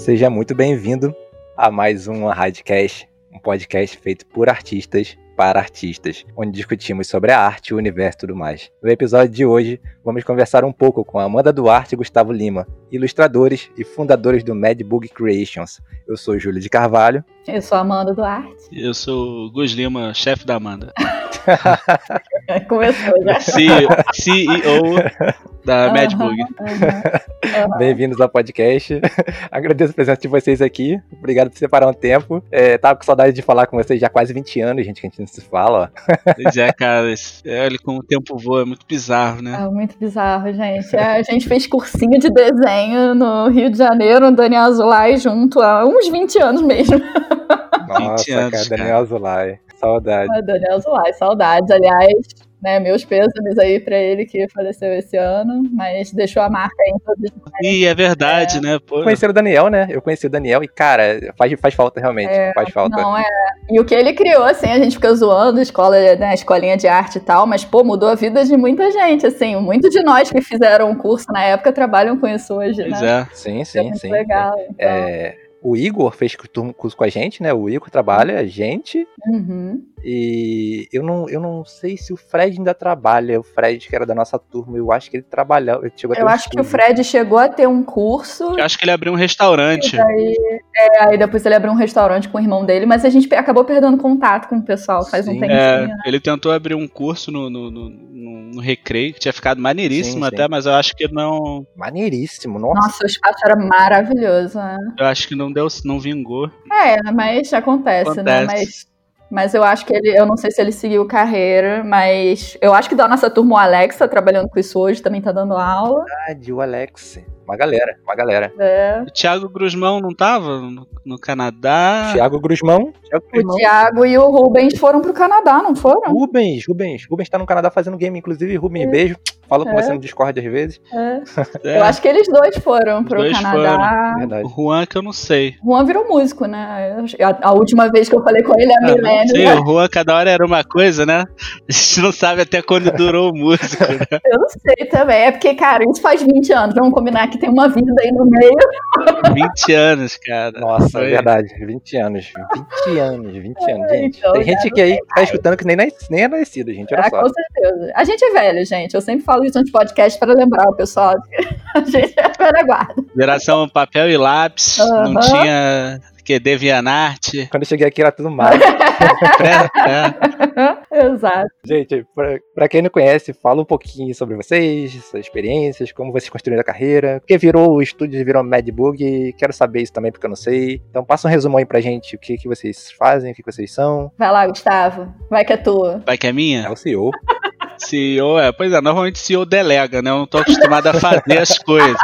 Seja muito bem-vindo a mais um Radcast, um podcast feito por artistas para artistas, onde discutimos sobre a arte, o universo e tudo mais. No episódio de hoje, vamos conversar um pouco com Amanda Duarte e Gustavo Lima, ilustradores e fundadores do Mad Bug Creations. Eu sou Júlio de Carvalho. Eu sou Amanda Duarte. Eu sou Gus Lima, chefe da Amanda. Começou já. CEO da uhum, Mad Bug. Uhum, Bem-vindos ao podcast. Agradeço a presença de vocês aqui. Obrigado por separar um tempo. É, tava com saudade de falar com vocês já há quase 20 anos, gente, que a gente não se fala. Pois é, cara. Olha como o tempo voa, é muito bizarro, né? É muito bizarro, gente. É, a gente fez cursinho de desenho no Rio de Janeiro, no Daniel Azulay, junto há uns 20 anos mesmo. Nossa, anos, cara, Daniel Azulay. Saudade. Ah, Daniel Zulay, saudades. Aliás, né, meus pêsames aí para ele que faleceu esse ano, mas deixou a marca aí em todos E é verdade, é. né? Pô. Conheci o Daniel, né? Eu conheci o Daniel e, cara, faz, faz falta realmente. É, faz falta. Não, é. E o que ele criou, assim, a gente fica zoando, escola, né, escolinha de arte e tal, mas, pô, mudou a vida de muita gente, assim. Muitos de nós que fizeram um curso na época trabalham com isso hoje, pois né? É. Sim, sim, é sim. Legal. Então. É, o Igor fez curso com a gente, né? O Igor trabalha, a gente. Uhum. E eu não, eu não sei se o Fred ainda trabalha. O Fred, que era da nossa turma, eu acho que ele trabalhava. Ele eu acho que o Fred chegou a ter um curso. Eu acho que ele abriu um restaurante. Aí, é, aí depois ele abriu um restaurante com o irmão dele, mas a gente acabou perdendo contato com o pessoal faz sim. um tempo. É, né? Ele tentou abrir um curso no, no, no, no, Recreio, que tinha ficado maneiríssimo sim, até, sim. mas eu acho que não. Maneiríssimo, nossa. Nossa, o espaço era maravilhoso, né? Eu acho que não deu, não vingou. É, mas acontece, acontece. né? Mas mas eu acho que ele, eu não sei se ele seguiu carreira, mas eu acho que da nossa turma o Alex tá trabalhando com isso hoje, também tá dando aula. Verdade, o Alex. Uma galera, uma galera. É. O Thiago Grusmão não tava no, no Canadá? Thiago Grusmão. Thiago Grusmão. O Thiago e o Rubens foram pro Canadá, não foram? Rubens, Rubens. Rubens tá no Canadá fazendo game, inclusive. Rubens, é. beijo. Falo com é. você no Discord às vezes. É. Eu acho que eles dois foram pro dois Canadá. Foram. O Juan que eu não sei. O Juan virou músico, né? A, a última vez que eu falei com ele, a ah, milênio. Sim, né? o Juan cada hora era uma coisa, né? A gente não sabe até quando durou o músico, né? Eu não sei também. É porque, cara, isso faz 20 anos. Vamos combinar que tem uma vida aí no meio. 20 anos, cara. Nossa, Foi. é verdade. 20 anos. 20 anos, 20 anos, gente. Então, tem gente que aí tá escutando que nem, nem é nascido, gente. Olha é, só. Com certeza. A gente é velho, gente. Eu sempre falo isso no podcast para lembrar o pessoal. A gente é velha guarda. Geração papel e lápis. Uhum. Não tinha que DeviantArt. Quando eu cheguei aqui era tudo mato. é. Exato. Gente, pra, pra, quem não conhece, fala um pouquinho sobre vocês, suas experiências, como vocês construíram a carreira, porque virou o estúdio, virou Madbug, quero saber isso também porque eu não sei. Então passa um resumo aí pra gente, o que, que vocês fazem, o que, que vocês são. Vai lá, Gustavo, vai que é tua. Vai que é minha? É o CEO. CEO, é, pois é, normalmente CEO delega, né? Eu não tô acostumado a fazer as coisas.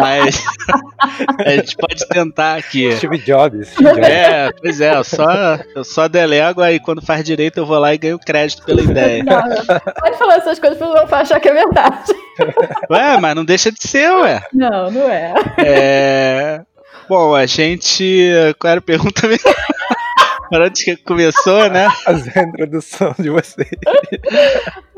Mas a gente pode tentar aqui. Steve Jobs. Steve Jobs. É, pois é, eu só, eu só delego, aí quando faz direito eu vou lá e ganho crédito pela ideia. Não, pode falar essas coisas pra não achar que é verdade. Ué, mas não deixa de ser, ué. Não, não é. É. Bom, a gente. Qual era a pergunta mesmo? Antes que começou, né? Fazer a introdução de vocês.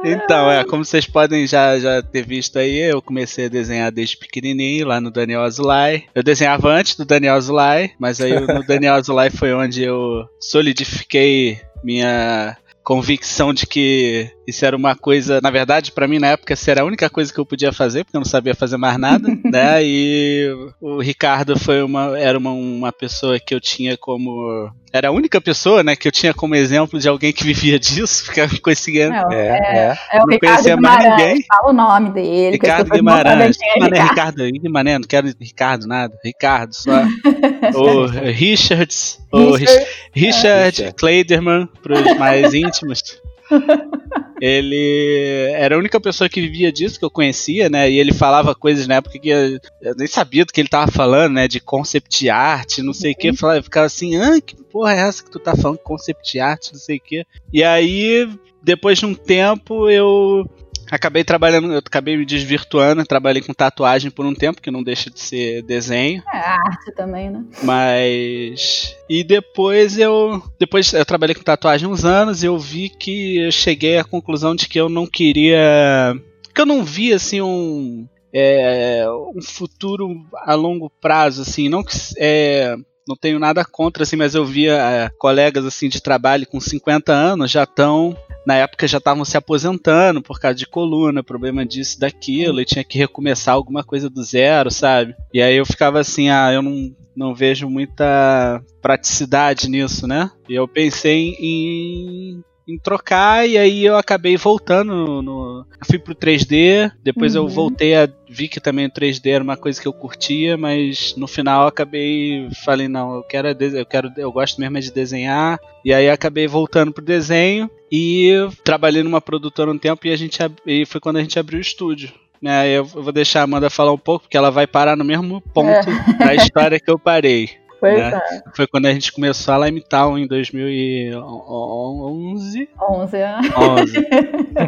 Então, é, como vocês podem já, já ter visto aí, eu comecei a desenhar desde pequenininho, lá no Daniel Azulay. Eu desenhava antes do Daniel Azulay, mas aí no Daniel Azulay foi onde eu solidifiquei minha convicção de que isso era uma coisa, na verdade, para mim na época isso era a única coisa que eu podia fazer, porque eu não sabia fazer mais nada, né? E o Ricardo foi uma era uma, uma pessoa que eu tinha como era a única pessoa, né, que eu tinha como exemplo de alguém que vivia disso, porque eu não conseguia. Não, é, é, é, o não conhecia mais ninguém. Fala o nome dele. Ricardo Guimarães. Não é Ricardo Guimarães, não quero Ricardo nada. Ricardo só. o Richards. O Richard, Richard é. Kleiderman, para os mais íntimos. ele era a única pessoa que vivia disso que eu conhecia, né? E ele falava coisas na época que eu, eu nem sabia do que ele tava falando, né? De concept art, não sei o que. Eu ficava assim, ah, que porra é essa que tu tá falando? Concept art, não sei o que. E aí, depois de um tempo, eu acabei trabalhando, eu acabei me desvirtuando, trabalhei com tatuagem por um tempo, que não deixa de ser desenho. É arte também, né? Mas e depois eu depois eu trabalhei com tatuagem uns anos e eu vi que eu cheguei à conclusão de que eu não queria que eu não via assim um é, um futuro a longo prazo, assim, não que é, não tenho nada contra, assim, mas eu via é, colegas assim de trabalho com 50 anos já estão na época já estavam se aposentando por causa de coluna, problema disso, daquilo, e tinha que recomeçar alguma coisa do zero, sabe? E aí eu ficava assim, ah, eu não, não vejo muita praticidade nisso, né? E eu pensei em em trocar e aí eu acabei voltando no, no fui pro 3D, depois uhum. eu voltei a vi que também o 3D era uma coisa que eu curtia, mas no final eu acabei falei não, eu quero eu quero eu gosto mesmo de desenhar e aí acabei voltando pro desenho e trabalhei numa produtora um tempo e a gente e foi quando a gente abriu o estúdio. Né, eu vou deixar a Amanda falar um pouco, porque ela vai parar no mesmo ponto é. da história que eu parei. Pois né? é. Foi quando a gente começou a Lime Town em 2011. 11, é. 11.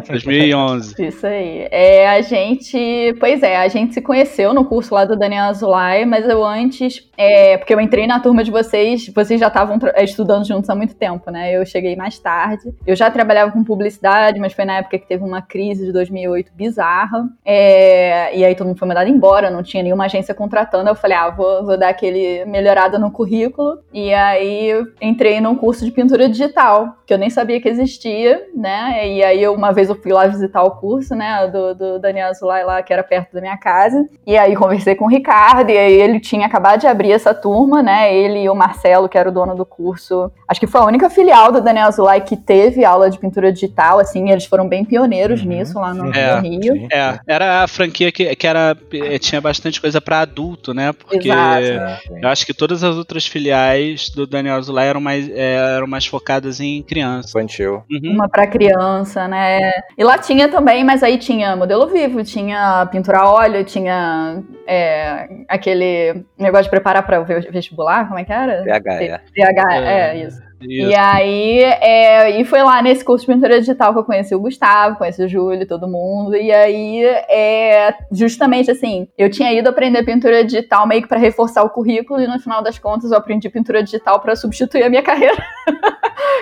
2011. Isso aí. É, a gente, pois é, a gente se conheceu no curso lá do Daniel Azulay, mas eu antes, é, porque eu entrei na turma de vocês, vocês já estavam estudando juntos há muito tempo, né? Eu cheguei mais tarde. Eu já trabalhava com publicidade, mas foi na época que teve uma crise de 2008 bizarra. É, e aí todo mundo foi mandado embora, não tinha nenhuma agência contratando. Eu falei, ah, vou, vou dar aquele melhorado no currículo. E aí entrei num curso de pintura digital, que eu nem sabia que existia, né? E aí uma vez eu fui lá visitar o curso, né, do, do Daniel Zulay lá, que era perto da minha casa. E aí conversei com o Ricardo, e aí ele tinha acabado de abrir essa turma, né? Ele e o Marcelo, que era o dono do curso. Acho que foi a única filial do Daniel Zulay que teve aula de pintura digital, assim, eles foram bem pioneiros uhum, nisso lá no, é, no Rio. Sim. É, era a franquia que, que era, tinha bastante coisa para adulto, né? Porque Exato. eu acho que todas as as outras filiais do Daniel Azulay eram mais, é, eram mais focadas em criança. Infantil. Uhum. Uma para criança, né? E lá tinha também, mas aí tinha modelo vivo, tinha pintura a óleo, tinha é, aquele negócio de preparar para o vestibular, como é que era? PH, é. PH, é, é isso. Isso. E aí, é, e foi lá nesse curso de pintura digital que eu conheci o Gustavo, conheci o Júlio, todo mundo. E aí, é, justamente assim, eu tinha ido aprender pintura digital meio que para reforçar o currículo, e no final das contas eu aprendi pintura digital para substituir a minha carreira.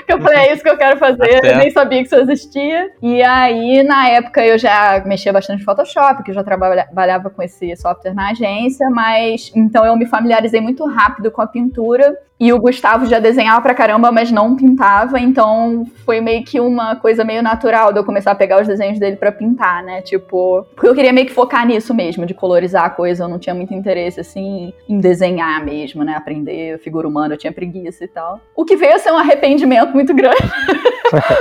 que eu falei, é isso que eu quero fazer, eu nem sabia que isso existia. E aí, na época, eu já mexia bastante no Photoshop, que eu já trabalhava com esse software na agência, mas então eu me familiarizei muito rápido com a pintura. E o Gustavo já desenhava pra caramba, mas não pintava, então foi meio que uma coisa meio natural de eu começar a pegar os desenhos dele para pintar, né? Tipo, porque eu queria meio que focar nisso mesmo, de colorizar a coisa, eu não tinha muito interesse assim em desenhar mesmo, né? Aprender figura humana, eu tinha preguiça e tal. O que veio a ser um arrependimento muito grande.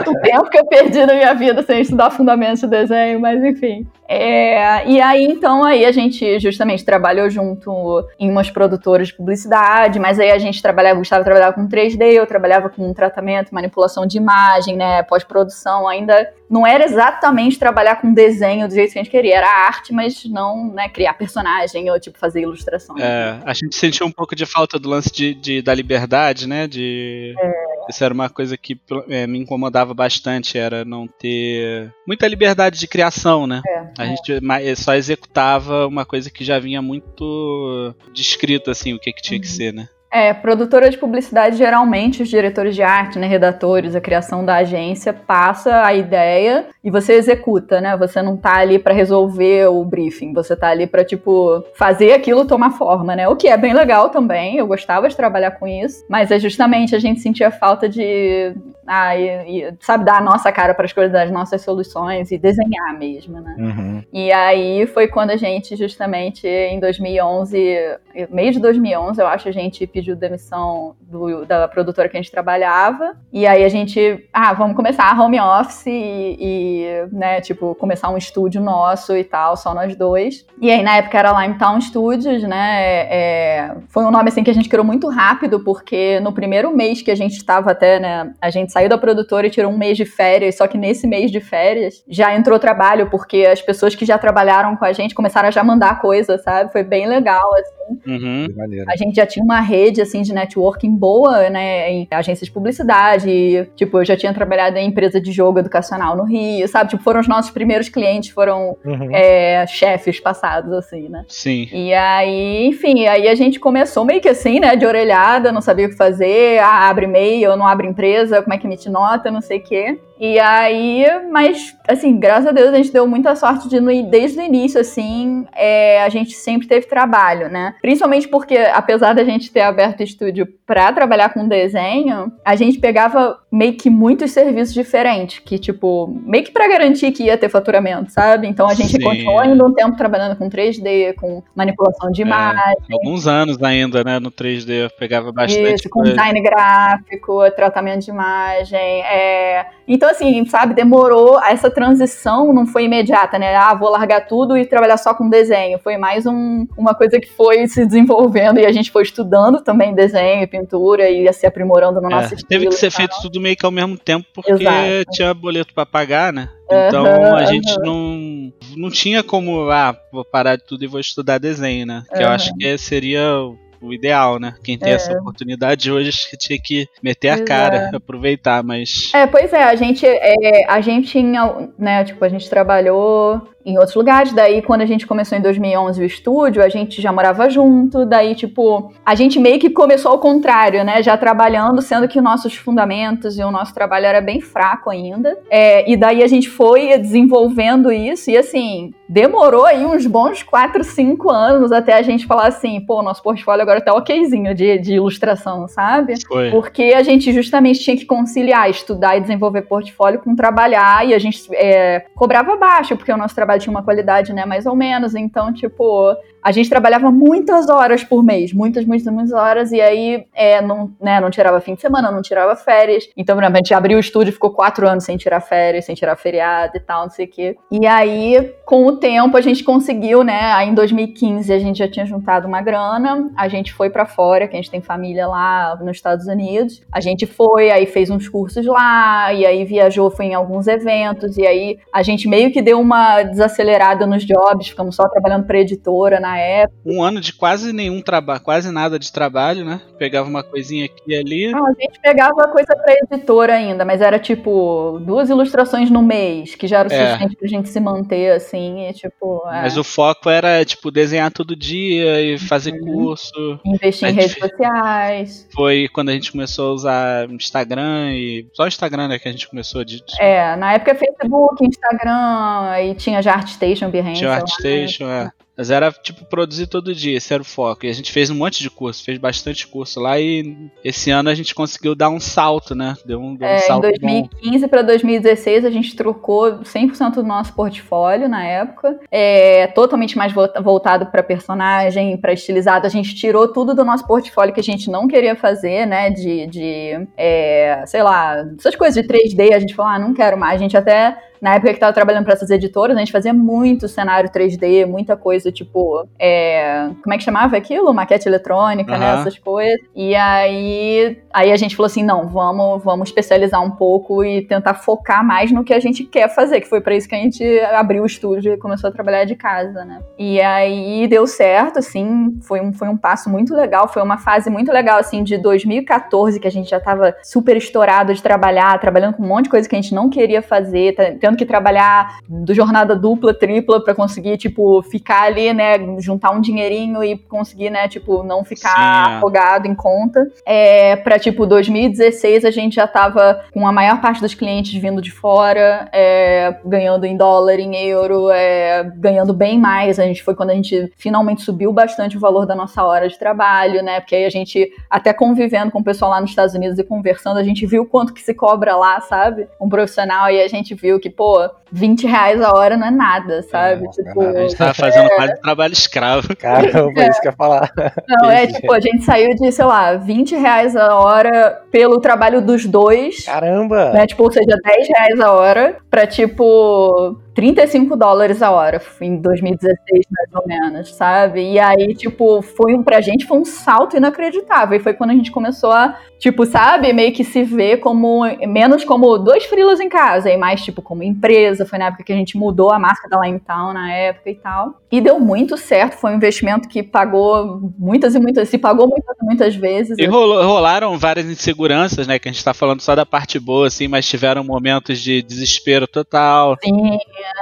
o tempo que eu perdi na minha vida sem estudar fundamentos de desenho, mas enfim. É, e aí, então, aí a gente justamente trabalhou junto em umas produtoras de publicidade, mas aí a gente trabalhava, Gustavo trabalhava com 3D, eu trabalhava com tratamento, manipulação de imagem, né, pós-produção, ainda não era exatamente trabalhar com desenho do jeito que a gente queria, era arte, mas não, né, criar personagem ou, tipo, fazer ilustrações. É, a gente sentiu um pouco de falta do lance de, de da liberdade, né, de... É. Isso era uma coisa que é, me incomodava bastante, era não ter muita liberdade de criação, né? É. A gente só executava uma coisa que já vinha muito descrito, assim, o que, que tinha uhum. que ser, né? É, produtora de publicidade, geralmente, os diretores de arte, né, redatores, a criação da agência, passa a ideia e você executa, né? Você não tá ali para resolver o briefing, você tá ali para tipo, fazer aquilo tomar forma, né? O que é bem legal também, eu gostava de trabalhar com isso, mas é justamente a gente sentia falta de ah, e, sabe, dar a nossa cara para as coisas das nossas soluções e desenhar mesmo, né? Uhum. E aí foi quando a gente, justamente em 2011, meio de 2011, eu acho, a gente pediu demissão do, da produtora que a gente trabalhava. E aí a gente, ah, vamos começar a home office e, e, né, tipo, começar um estúdio nosso e tal, só nós dois. E aí na época era Limetown Studios, né? É, foi um nome assim que a gente criou muito rápido, porque no primeiro mês que a gente estava até, né, a gente saiu da produtora e tirou um mês de férias, só que nesse mês de férias já entrou trabalho, porque as pessoas que já trabalharam com a gente começaram a já mandar coisa, sabe? Foi bem legal, assim. Uhum. A gente já tinha uma rede, assim, de networking boa, né, em agências de publicidade, e, tipo, eu já tinha trabalhado em empresa de jogo educacional no Rio, sabe? Tipo, foram os nossos primeiros clientes, foram uhum. é, chefes passados, assim, né? Sim. E aí, enfim, aí a gente começou meio que assim, né, de orelhada, não sabia o que fazer, ah, abre e-mail, não abre empresa, como é que emite nota, não sei o quê. E aí, mas, assim, graças a Deus a gente deu muita sorte de, desde o início, assim, é, a gente sempre teve trabalho, né? Principalmente porque, apesar da gente ter aberto o estúdio pra trabalhar com desenho, a gente pegava meio que muitos serviços diferentes, que, tipo, meio que pra garantir que ia ter faturamento, sabe? Então a gente Sim. continuou ainda um tempo trabalhando com 3D, com manipulação de é, imagem. Alguns anos ainda, né, no 3D, eu pegava bastante. Isso, com design gráfico, tratamento de imagem. É... Então, assim, sabe, demorou. Essa transição não foi imediata, né? Ah, vou largar tudo e trabalhar só com desenho. Foi mais um, uma coisa que foi se desenvolvendo e a gente foi estudando também desenho e pintura e ia se aprimorando no é, nosso estilo. Teve que ser feito tudo meio que ao mesmo tempo, porque Exato. tinha boleto para pagar, né? Então uhum, a gente uhum. não, não tinha como, ah, vou parar de tudo e vou estudar desenho, né? Que uhum. eu acho que seria o ideal, né? Quem tem é. essa oportunidade hoje tinha que meter a cara, aproveitar, mas. É, pois é, a gente, é, a gente né, tipo, a gente trabalhou em outros lugares. Daí, quando a gente começou em 2011 o estúdio, a gente já morava junto. Daí, tipo, a gente meio que começou ao contrário, né? Já trabalhando, sendo que nossos fundamentos e o nosso trabalho era bem fraco ainda. É, e daí a gente foi desenvolvendo isso. E assim, demorou aí uns bons 4, 5 anos até a gente falar assim, pô, nosso portfólio agora tá okzinho de, de ilustração, sabe? Foi. Porque a gente justamente tinha que conciliar estudar e desenvolver portfólio com trabalhar. E a gente é, cobrava baixo, porque o nosso trabalho tinha uma qualidade, né, mais ou menos. Então, tipo, a gente trabalhava muitas horas por mês, muitas, muitas, muitas horas, e aí é, não, né, não tirava fim de semana, não tirava férias. Então, a gente abriu o estúdio, ficou quatro anos sem tirar férias, sem tirar feriado e tal, não sei o quê. E aí, com o tempo, a gente conseguiu, né? Aí em 2015 a gente já tinha juntado uma grana, a gente foi para fora, que a gente tem família lá nos Estados Unidos. A gente foi, aí fez uns cursos lá, e aí viajou, foi em alguns eventos, e aí a gente meio que deu uma desacelerada nos jobs, ficamos só trabalhando para editora na época. Um ano de quase nenhum trabalho, quase nada de trabalho, né? Pegava uma coisinha aqui e ali. Não, a gente pegava coisa pra editora ainda, mas era tipo duas ilustrações no mês, que já era o é. suficiente pra gente se manter, assim, e tipo. É. Mas o foco era, tipo, desenhar todo dia e fazer uhum. curso. Investir em redes sociais. Foi quando a gente começou a usar Instagram e. Só o Instagram, né, que a gente começou de. É, na época Facebook, Instagram, e tinha já ArtStation, Behance. Tinha ArtStation, é. Mas era tipo produzir todo dia, esse era o foco. E a gente fez um monte de curso, fez bastante curso lá e esse ano a gente conseguiu dar um salto, né? Deu um, deu um é, salto. Em 2015 para 2016 a gente trocou 100% do nosso portfólio na época. É, totalmente mais voltado para personagem, para estilizado. A gente tirou tudo do nosso portfólio que a gente não queria fazer, né? De, de é, sei lá, essas coisas de 3D. A gente falou, ah, não quero mais. A gente até na época que estava trabalhando para essas editoras, a gente fazia muito cenário 3D, muita coisa, tipo, é, como é que chamava aquilo? Maquete eletrônica, uhum. né? Essas coisas. E aí, aí a gente falou assim: não, vamos, vamos especializar um pouco e tentar focar mais no que a gente quer fazer, que foi para isso que a gente abriu o estúdio e começou a trabalhar de casa, né? E aí deu certo, assim, foi um, foi um passo muito legal, foi uma fase muito legal, assim, de 2014, que a gente já estava super estourado de trabalhar, trabalhando com um monte de coisa que a gente não queria fazer, tendo que trabalhar do jornada dupla, tripla para conseguir, tipo, ficar ali, né, juntar um dinheirinho e conseguir, né, tipo, não ficar Sim, é. afogado em conta. É, para tipo, 2016 a gente já tava com a maior parte dos clientes vindo de fora, é, ganhando em dólar, em euro, é, ganhando bem mais. A gente foi quando a gente finalmente subiu bastante o valor da nossa hora de trabalho, né, porque aí a gente, até convivendo com o pessoal lá nos Estados Unidos e conversando, a gente viu quanto que se cobra lá, sabe? Um profissional, e a gente viu que, pô, 20 reais a hora não é nada, sabe? É, tipo, a gente tava fazendo é... quase trabalho escravo. Caramba, é. isso que eu ia falar. Não, é tipo, a gente saiu de, sei lá, 20 reais a hora pelo trabalho dos dois. Caramba! Né? Tipo, ou seja, 10 reais a hora pra, tipo, 35 dólares a hora em 2016, mais ou menos, sabe? E aí, tipo, foi um, pra gente foi um salto inacreditável. E foi quando a gente começou a, tipo, sabe, meio que se ver como, menos como dois frilas em casa, e mais, tipo, como empresa. Foi na época que a gente mudou a marca da Limetown na época e tal. E deu muito certo, foi um investimento que pagou muitas e muitas, se pagou muitas muitas vezes. E rolou, rolaram várias inseguranças, né? Que a gente tá falando só da parte boa, assim, mas tiveram momentos de desespero total. Sim,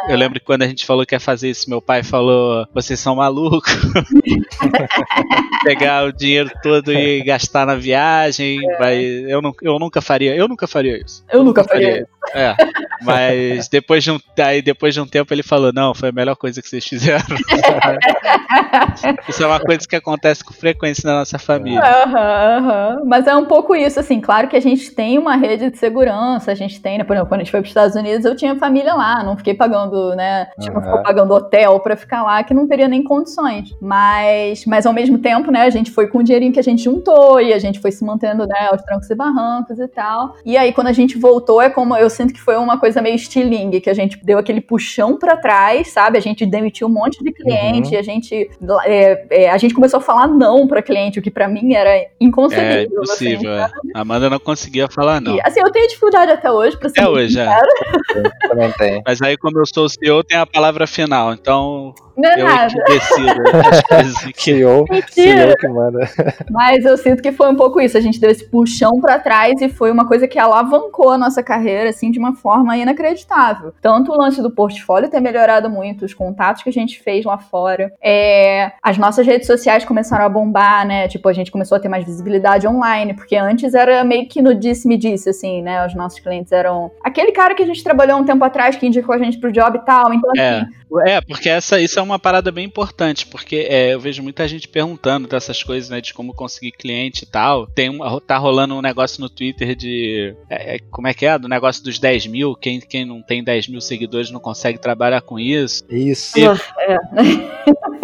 Eu lembro que quando a gente falou que ia fazer isso, meu pai falou: vocês são malucos. Pegar o dinheiro todo e gastar na viagem. É. Vai, eu, não, eu nunca faria. Eu nunca faria isso. Eu, nunca faria, faria isso. É. Mas depois de, um, aí depois de um tempo ele falou: não, foi a melhor coisa que vocês fizeram. isso é uma coisa que acontece com frequência na nossa família. Uhum, uhum. Mas é um pouco isso, assim, claro que a gente tem uma rede de segurança, a gente tem, né? Por exemplo, quando a gente foi para os Estados Unidos, eu tinha família lá, não fiquei pagando, né? Tipo, uhum. pagando hotel para ficar lá, que não teria nem condições. Mas, mas ao mesmo tempo, né, a gente foi com o dinheirinho que a gente juntou e a gente foi se mantendo, né, aos trancos e barrancos e tal. E aí, quando a gente voltou, é como eu sinto que foi uma coisa meio estilingue, que a gente deu aquele puxão para trás, sabe? A gente demitiu um monte de cliente, uhum. a gente é, é, a gente começou a falar não para cliente, o que para mim era inconcebível. É impossível, assim, é. A Amanda não conseguia falar não. E, assim, eu tenho dificuldade até hoje para ser Até hoje, é. Mas aí, como eu sou o CEO, tem a palavra final, então não é eu nada. que decido as coisas que CEO, CEO que manda. Mas eu sinto que foi um pouco isso. A gente deu esse puxão para trás e foi uma coisa que alavancou a nossa carreira, assim, de uma forma inacreditável. Tanto o lance do portfólio ter melhorado muito, os contatos que a gente fez lá fora. É, as nossas redes sociais começaram a bombar, né? Tipo, a gente começou a ter mais visibilidade online, porque antes era meio que no disse-me-disse, assim, né? Os nossos clientes eram aquele cara que a gente trabalhou um tempo atrás, que indicou a gente pro job e tal. Então, é. assim, é, porque essa, isso é uma parada bem importante, porque é, eu vejo muita gente perguntando dessas coisas, né, de como conseguir cliente e tal. Tem uma, tá rolando um negócio no Twitter de. É, é como é que é? Do negócio dos 10 mil. Quem, quem não tem 10 mil seguidores não consegue trabalhar com isso. Isso. E, é.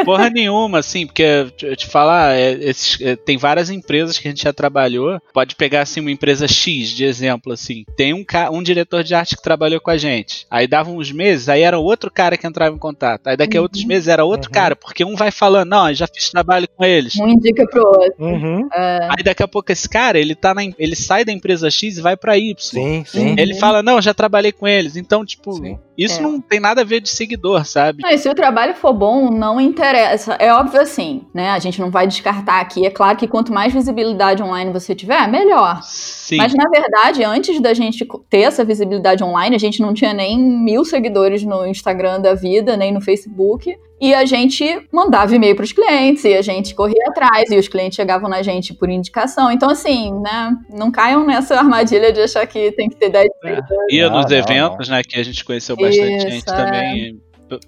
Porra nenhuma, assim, porque eu te falar, é, esses, é, tem várias empresas que a gente já trabalhou. Pode pegar assim uma empresa X de exemplo, assim. Tem um, um diretor de arte que trabalhou com a gente. Aí dava uns meses, aí era outro cara que entrava em contato. Aí daqui a outros uhum. meses era outro uhum. cara, porque um vai falando, não, já fiz trabalho com eles. Um indica pro outro. Uhum. É. Aí daqui a pouco esse cara, ele tá na, ele sai da empresa X e vai pra Y. Sim, sim. Ele fala, não, já trabalhei com eles. Então, tipo, sim. isso é. não tem nada a ver de seguidor, sabe? Não, e se o trabalho for bom, não interessa. É óbvio assim, né? A gente não vai descartar aqui. É claro que quanto mais visibilidade online você tiver, melhor. Sim. Mas na verdade, antes da gente ter essa visibilidade online, a gente não tinha nem mil seguidores no Instagram da vida, nem no Facebook. E a gente mandava e-mail para os clientes, e a gente corria atrás, e os clientes chegavam na gente por indicação. Então, assim, né, não caiam nessa armadilha de achar que tem que ter 10 é. Ia nos eventos, não. né, que a gente conheceu bastante Isso, gente é. também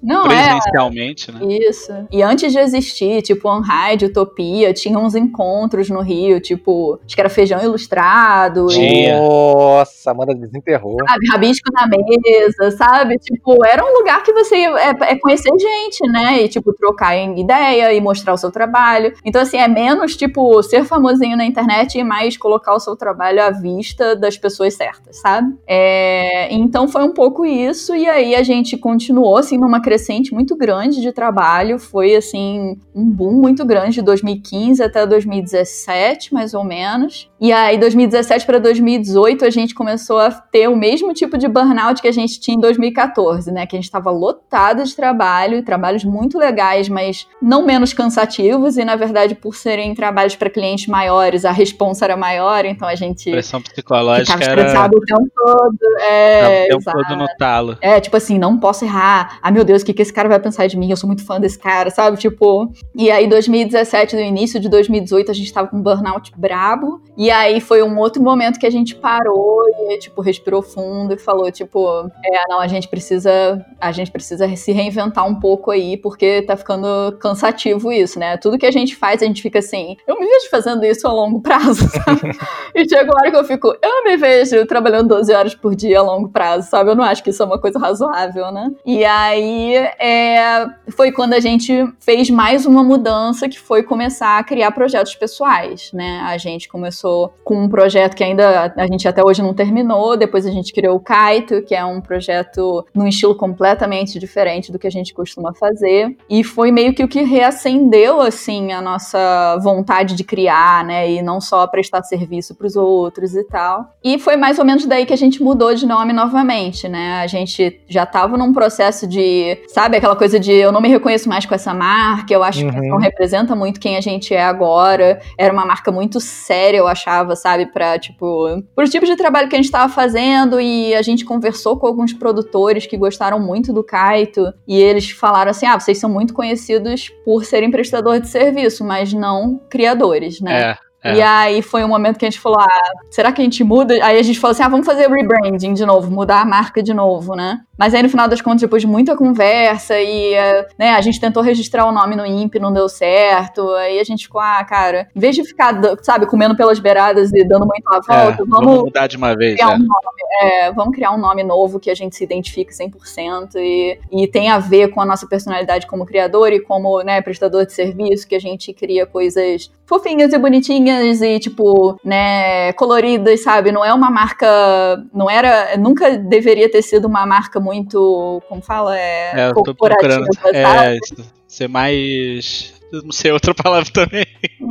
não, é. presencialmente, é, né? Isso. E antes de existir, tipo, Unhide, Utopia, tinha uns encontros no Rio, tipo, acho que era feijão ilustrado. Tinha. Nossa, a Amanda desenterrou. Sabe, rabisco na mesa, sabe? Tipo, era um lugar que você é, é conhecer gente, né? E, tipo, trocar ideia e mostrar o seu trabalho. Então, assim, é menos, tipo, ser famosinho na internet e mais colocar o seu trabalho à vista das pessoas certas, sabe? É, então foi um pouco isso, e aí a gente continuou, assim, numa uma crescente muito grande de trabalho, foi assim um boom muito grande de 2015 até 2017, mais ou menos. E aí 2017 para 2018 a gente começou a ter o mesmo tipo de burnout que a gente tinha em 2014, né? Que a gente estava lotado de trabalho, trabalhos muito legais, mas não menos cansativos e na verdade por serem trabalhos para clientes maiores, a responsa era maior, então a gente pressão psicológica ficava era... o tempo todo. É, o tempo todo no talo. É, tipo assim, não posso errar. Ah, meu meu Deus, o que, que esse cara vai pensar de mim? Eu sou muito fã desse cara, sabe? Tipo. E aí, 2017, no início de 2018, a gente tava com um burnout brabo. E aí foi um outro momento que a gente parou e, tipo, respirou fundo e falou, tipo, é, não, a gente precisa. A gente precisa se reinventar um pouco aí, porque tá ficando cansativo isso, né? Tudo que a gente faz, a gente fica assim, eu me vejo fazendo isso a longo prazo, sabe? e chega uma hora que eu fico, eu me vejo trabalhando 12 horas por dia a longo prazo, sabe? Eu não acho que isso é uma coisa razoável, né? E aí é, foi quando a gente fez mais uma mudança, que foi começar a criar projetos pessoais, né? A gente começou com um projeto que ainda a gente até hoje não terminou, depois a gente criou o Kaito, que é um projeto num estilo completamente diferente do que a gente costuma fazer, e foi meio que o que reacendeu, assim, a nossa vontade de criar, né? E não só prestar serviço para os outros e tal. E foi mais ou menos daí que a gente mudou de nome novamente, né? A gente já estava num processo de sabe aquela coisa de eu não me reconheço mais com essa marca, eu acho uhum. que não representa muito quem a gente é agora. Era uma marca muito séria, eu achava, sabe, para tipo, pro tipo de trabalho que a gente estava fazendo e a gente conversou com alguns produtores que gostaram muito do Kaito e eles falaram assim: "Ah, vocês são muito conhecidos por serem prestador de serviço, mas não criadores, né?" É. É. E aí foi um momento que a gente falou: ah, será que a gente muda? Aí a gente falou assim: ah, vamos fazer rebranding de novo, mudar a marca de novo, né? Mas aí no final das contas, depois de muita conversa e eh, né, a gente tentou registrar o nome no INPE, não deu certo. Aí a gente ficou, ah, cara, em vez de ficar, sabe, comendo pelas beiradas e dando muito a volta, é, vamos, vamos, mudar de uma vez. Criar é. um nome, é, vamos criar um nome novo que a gente se identifique 100% e, e tem a ver com a nossa personalidade como criador e como né, prestador de serviço, que a gente cria coisas fofinhas e bonitinhas e, tipo, né, coloridas, sabe? Não é uma marca. Não era. Nunca deveria ter sido uma marca muito. Como fala? É. é eu tô procurando. É, ser mais não sei outra palavra também.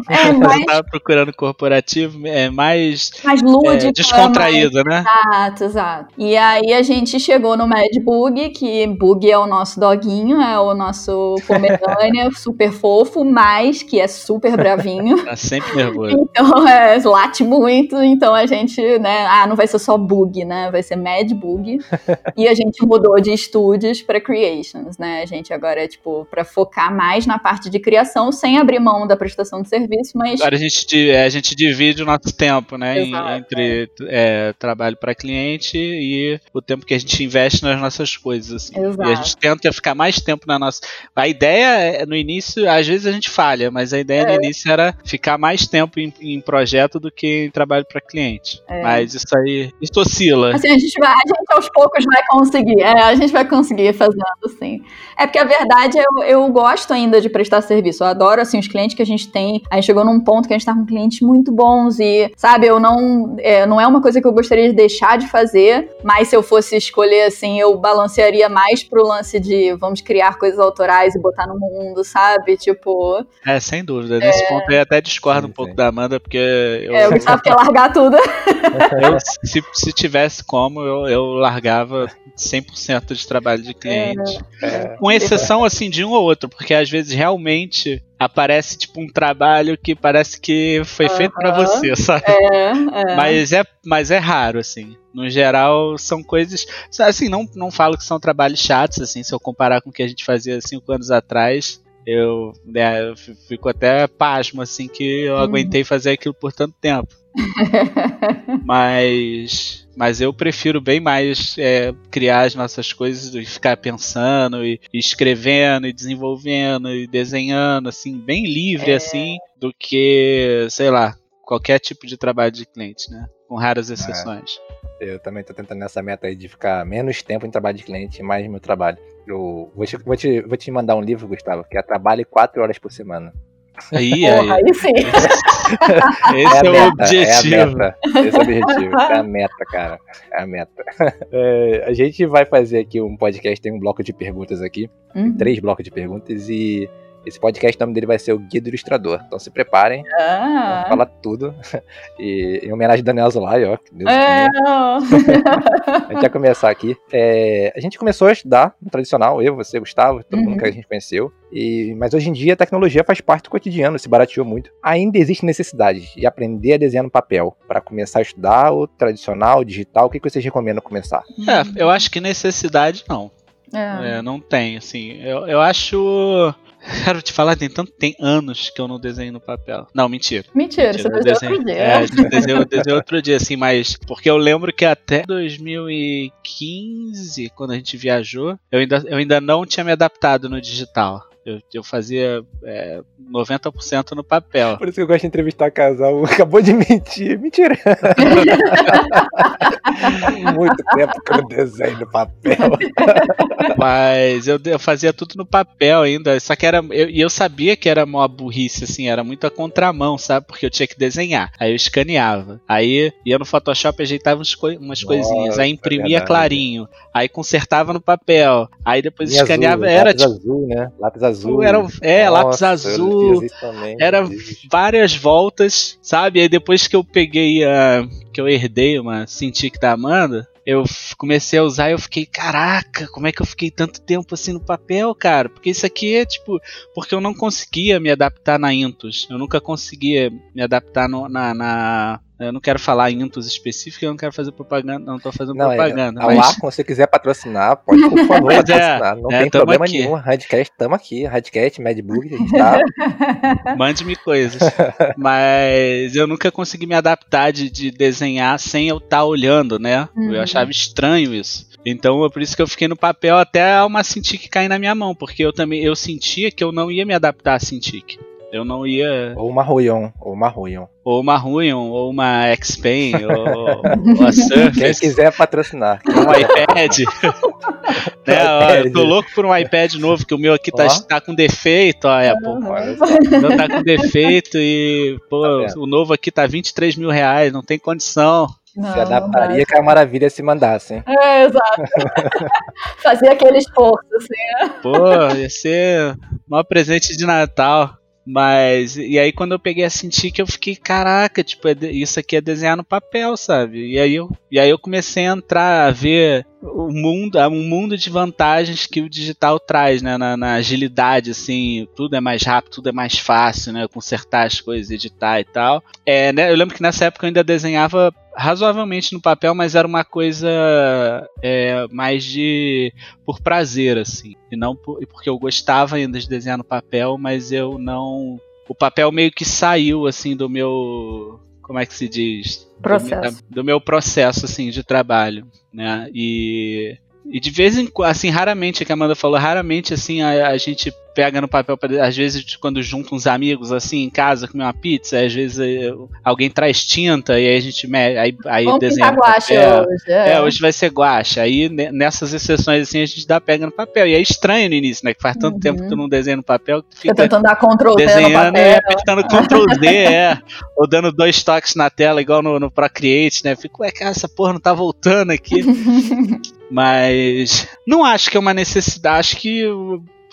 É, mais... Eu tava procurando corporativo, é mais, mais lúdico, é, descontraído, mais... né? Exato, exato. E aí a gente chegou no Mad Bug, que Bug é o nosso doguinho, é o nosso Pomerânia, super fofo, mas que é super bravinho. Tá sempre nervoso. Então, é, late muito, então a gente, né, ah, não vai ser só Bug, né, vai ser Mad Bug. e a gente mudou de estúdios para Creations, né, a gente agora é, tipo, para focar mais na parte de criação sem abrir mão da prestação de serviço, mas. Agora a gente, é, a gente divide o nosso tempo, né? Exato, entre é. É, trabalho para cliente e o tempo que a gente investe nas nossas coisas. Exato. E a gente tenta ficar mais tempo na nossa. A ideia no início, às vezes a gente falha, mas a ideia no é. início era ficar mais tempo em, em projeto do que em trabalho para cliente. É. Mas isso aí, isso oscila. Assim, a gente, vai, a gente aos poucos vai conseguir. É, a gente vai conseguir fazendo, sim. É porque a verdade eu, eu gosto ainda de prestar serviço. Eu adoro, assim, os clientes que a gente tem. A gente chegou num ponto que a gente tá com clientes muito bons e, sabe, eu não. É, não é uma coisa que eu gostaria de deixar de fazer, mas se eu fosse escolher, assim, eu balancearia mais pro lance de vamos criar coisas autorais e botar no mundo, sabe? Tipo. É, sem dúvida. Nesse é... ponto eu até discordo sim, um pouco sim. da Amanda, porque. Eu, é, o Gustavo quer largar tudo. eu, se, se tivesse como, eu, eu largava 100% de trabalho de cliente. É, é. Com exceção, assim, de um ou outro, porque às vezes realmente aparece tipo um trabalho que parece que foi uhum. feito para você, sabe? É, é. Mas é, mas é raro assim. No geral, são coisas. Assim, não, não falo que são trabalhos chatos, assim, se eu comparar com o que a gente fazia cinco anos atrás. Eu, né, eu fico até pasmo, assim, que eu uhum. aguentei fazer aquilo por tanto tempo. mas mas eu prefiro bem mais é, criar as nossas coisas e ficar pensando e, e, escrevendo e desenvolvendo e desenhando assim bem livre é. assim do que sei lá qualquer tipo de trabalho de cliente né com raras é. exceções é. eu também estou tentando nessa meta aí de ficar menos tempo em trabalho de cliente e mais no meu trabalho eu vou te, vou te, vou te mandar um livro Gustavo que é trabalhe quatro horas por semana Aí, aí. aí sim. Esse é, é o objetivo. É a meta. Esse é o objetivo. É a meta, cara. É a meta. É, a gente vai fazer aqui um podcast, tem um bloco de perguntas aqui. Uhum. Três blocos de perguntas e esse podcast, o nome dele vai ser o Guia do Ilustrador. Então se preparem. Ah. Fala tudo. E em homenagem a Daniel Zulay, ó. Deus é. a gente vai começar aqui. É, a gente começou a estudar no tradicional, eu, você, Gustavo, todo uhum. mundo que a gente conheceu. E, mas hoje em dia a tecnologia faz parte do cotidiano, se barateou muito. Ainda existe necessidade de aprender a desenhar no papel para começar a estudar o tradicional, o digital. O que, que vocês recomendam começar? É, eu acho que necessidade não. É. É, não tem, assim. Eu, eu acho. Quero te falar, tem tanto tem anos que eu não desenho no papel. Não, mentira. Mentira, mentira você desenhou outro dia. É, desenhou, desenhou outro dia, assim, mas. Porque eu lembro que até 2015, quando a gente viajou, eu ainda, eu ainda não tinha me adaptado no digital. Eu, eu fazia é, 90% no papel. Por isso que eu gosto de entrevistar casal. Acabou de mentir. Mentira. Muito tempo que eu desenho no papel. Mas eu, eu fazia tudo no papel ainda. Só que era. E eu, eu, sabia que era uma burrice, assim, era muito a contramão, sabe? Porque eu tinha que desenhar. Aí eu escaneava. Aí ia no Photoshop, ajeitava umas, coi umas Nossa, coisinhas. Aí imprimia é clarinho. Aí consertava no papel. Aí depois escaneava. Azul, era lápis tipo. Azul, né? Lápis azul. Era, é, Nossa, lápis azul. Era várias voltas, sabe? Aí depois que eu peguei a. que eu herdei uma Cintiq da Amanda, eu comecei a usar e eu fiquei, caraca, como é que eu fiquei tanto tempo assim no papel, cara? Porque isso aqui é tipo, porque eu não conseguia me adaptar na Intus, eu nunca conseguia me adaptar no, na, na eu não quero falar intos específicos, eu não quero fazer propaganda, não tô fazendo não, é, propaganda. É, mas... Lá, se você quiser patrocinar, pode, por favor, é, patrocinar. Não é, tem problema aqui. nenhum. Radcast, tamo aqui. Radcast, Madbook, a gente tá. Mande-me coisas. mas eu nunca consegui me adaptar de, de desenhar sem eu estar tá olhando, né? Uhum. Eu achava estranho isso. Então é por isso que eu fiquei no papel até uma Cintiq cair na minha mão, porque eu também eu sentia que eu não ia me adaptar a Cintiq. Eu não ia. Ou uma Ruion, ou uma Ruion. Ou uma Ruion, ou uma X-Pen, ou, ou a Surface. Quem quiser patrocinar. Um iPad. né, ó, eu tô louco por um iPad novo, que o meu aqui tá, tá com defeito, ó, Apple. O meu tá com defeito e, pô, tá o novo aqui tá 23 mil reais, não tem condição. Não, se adaptaria que a maravilha se mandasse. Hein? É, exato. Fazia aquele esforço, assim. Né? Pô, ia ser o maior presente de Natal. Mas, e aí quando eu peguei a sentir que eu fiquei, caraca, tipo, é isso aqui é desenhar no papel, sabe? E aí eu, e aí eu comecei a entrar a ver o mundo, um mundo de vantagens que o digital traz, né? Na, na, agilidade, assim, tudo é mais rápido, tudo é mais fácil, né? Consertar as coisas, editar e tal. É, né? Eu lembro que nessa época eu ainda desenhava razoavelmente no papel, mas era uma coisa é, mais de por prazer, assim, e não por, porque eu gostava ainda de desenhar no papel, mas eu não, o papel meio que saiu assim do meu, como é que se diz, processo, do, do meu processo assim de trabalho, né? E e de vez em quando, assim, raramente, que a Amanda falou, raramente, assim, a, a gente pega no papel, pra, às vezes quando junta uns amigos assim em casa comer uma pizza, às vezes eh, alguém traz tinta e aí a gente aí, aí Vamos desenha guache hoje. É. é. hoje vai ser guache. Aí nessas exceções assim a gente dá pega no papel. E é estranho no início, né? Que faz tanto uhum. tempo que tu não desenha no papel que tu fica tentando dar Ctrl desenhando e apertando Ctrl Z, é. Ou dando dois toques na tela igual no, no Procreate, né? Fico, ué, cara, essa porra não tá voltando aqui. Mas não acho que é uma necessidade, acho que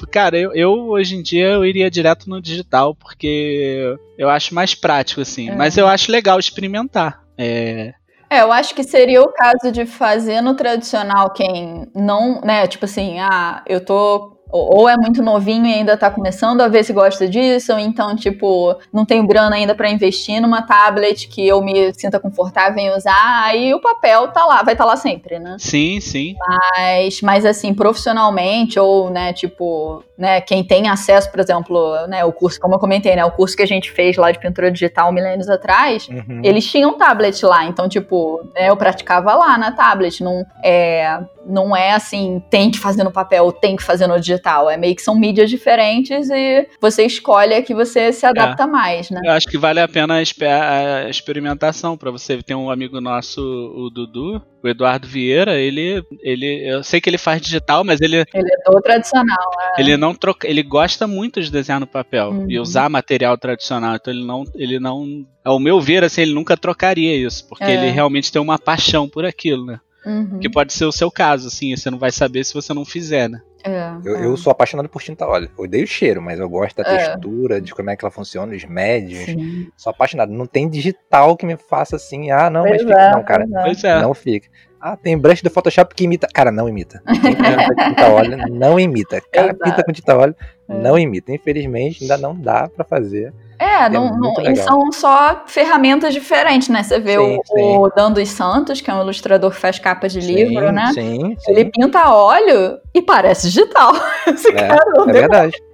cara, eu, eu, hoje em dia eu iria direto no digital porque eu acho mais prático assim, é. mas eu acho legal experimentar. É, é, eu acho que seria o caso de fazer no tradicional quem não, né, tipo assim, ah, eu tô ou é muito novinho e ainda tá começando a ver se gosta disso, ou então, tipo, não tenho grana ainda para investir numa tablet que eu me sinta confortável em usar, aí o papel tá lá, vai estar tá lá sempre, né? Sim, sim. Mas, mas assim, profissionalmente, ou, né, tipo, né, quem tem acesso, por exemplo, né, o curso, como eu comentei, né, o curso que a gente fez lá de pintura digital milênios atrás, uhum. eles tinham tablet lá, então, tipo, né, eu praticava lá na tablet, não é, não é assim, tem que fazer no papel, tem que fazer no digital. É meio que são mídias diferentes e você escolhe a que você se adapta é. mais, né? Eu acho que vale a pena a experimentação para você. Tem um amigo nosso, o Dudu, o Eduardo Vieira, ele, ele, eu sei que ele faz digital, mas ele ele é do tradicional. É. Ele não troca, ele gosta muito de desenhar no papel uhum. e usar material tradicional. Então ele não, ele não, ao meu ver, assim, ele nunca trocaria isso, porque é. ele realmente tem uma paixão por aquilo, né? Uhum. Que pode ser o seu caso, assim, você não vai saber se você não fizer, né? É, eu, é. eu, sou apaixonado por tinta óleo. Eu odeio o cheiro, mas eu gosto da é. textura, de como é que ela funciona, os médios. Sim. Sou apaixonado. Não tem digital que me faça assim, ah, não, pois mas fica. É, não, cara. É. Não fica. Ah, tem brush do Photoshop que imita. Cara, não imita. Quem tinta óleo não imita. Cara, Exato. pinta com tinta óleo não imita. Infelizmente, ainda não dá para fazer. É, é não, não, são só ferramentas diferentes, né? Você vê sim, o, o Dan dos Santos, que é um ilustrador que faz capa de sim, livro, né? Sim, Ele pinta óleo e parece digital. Esse é, cara é verdade.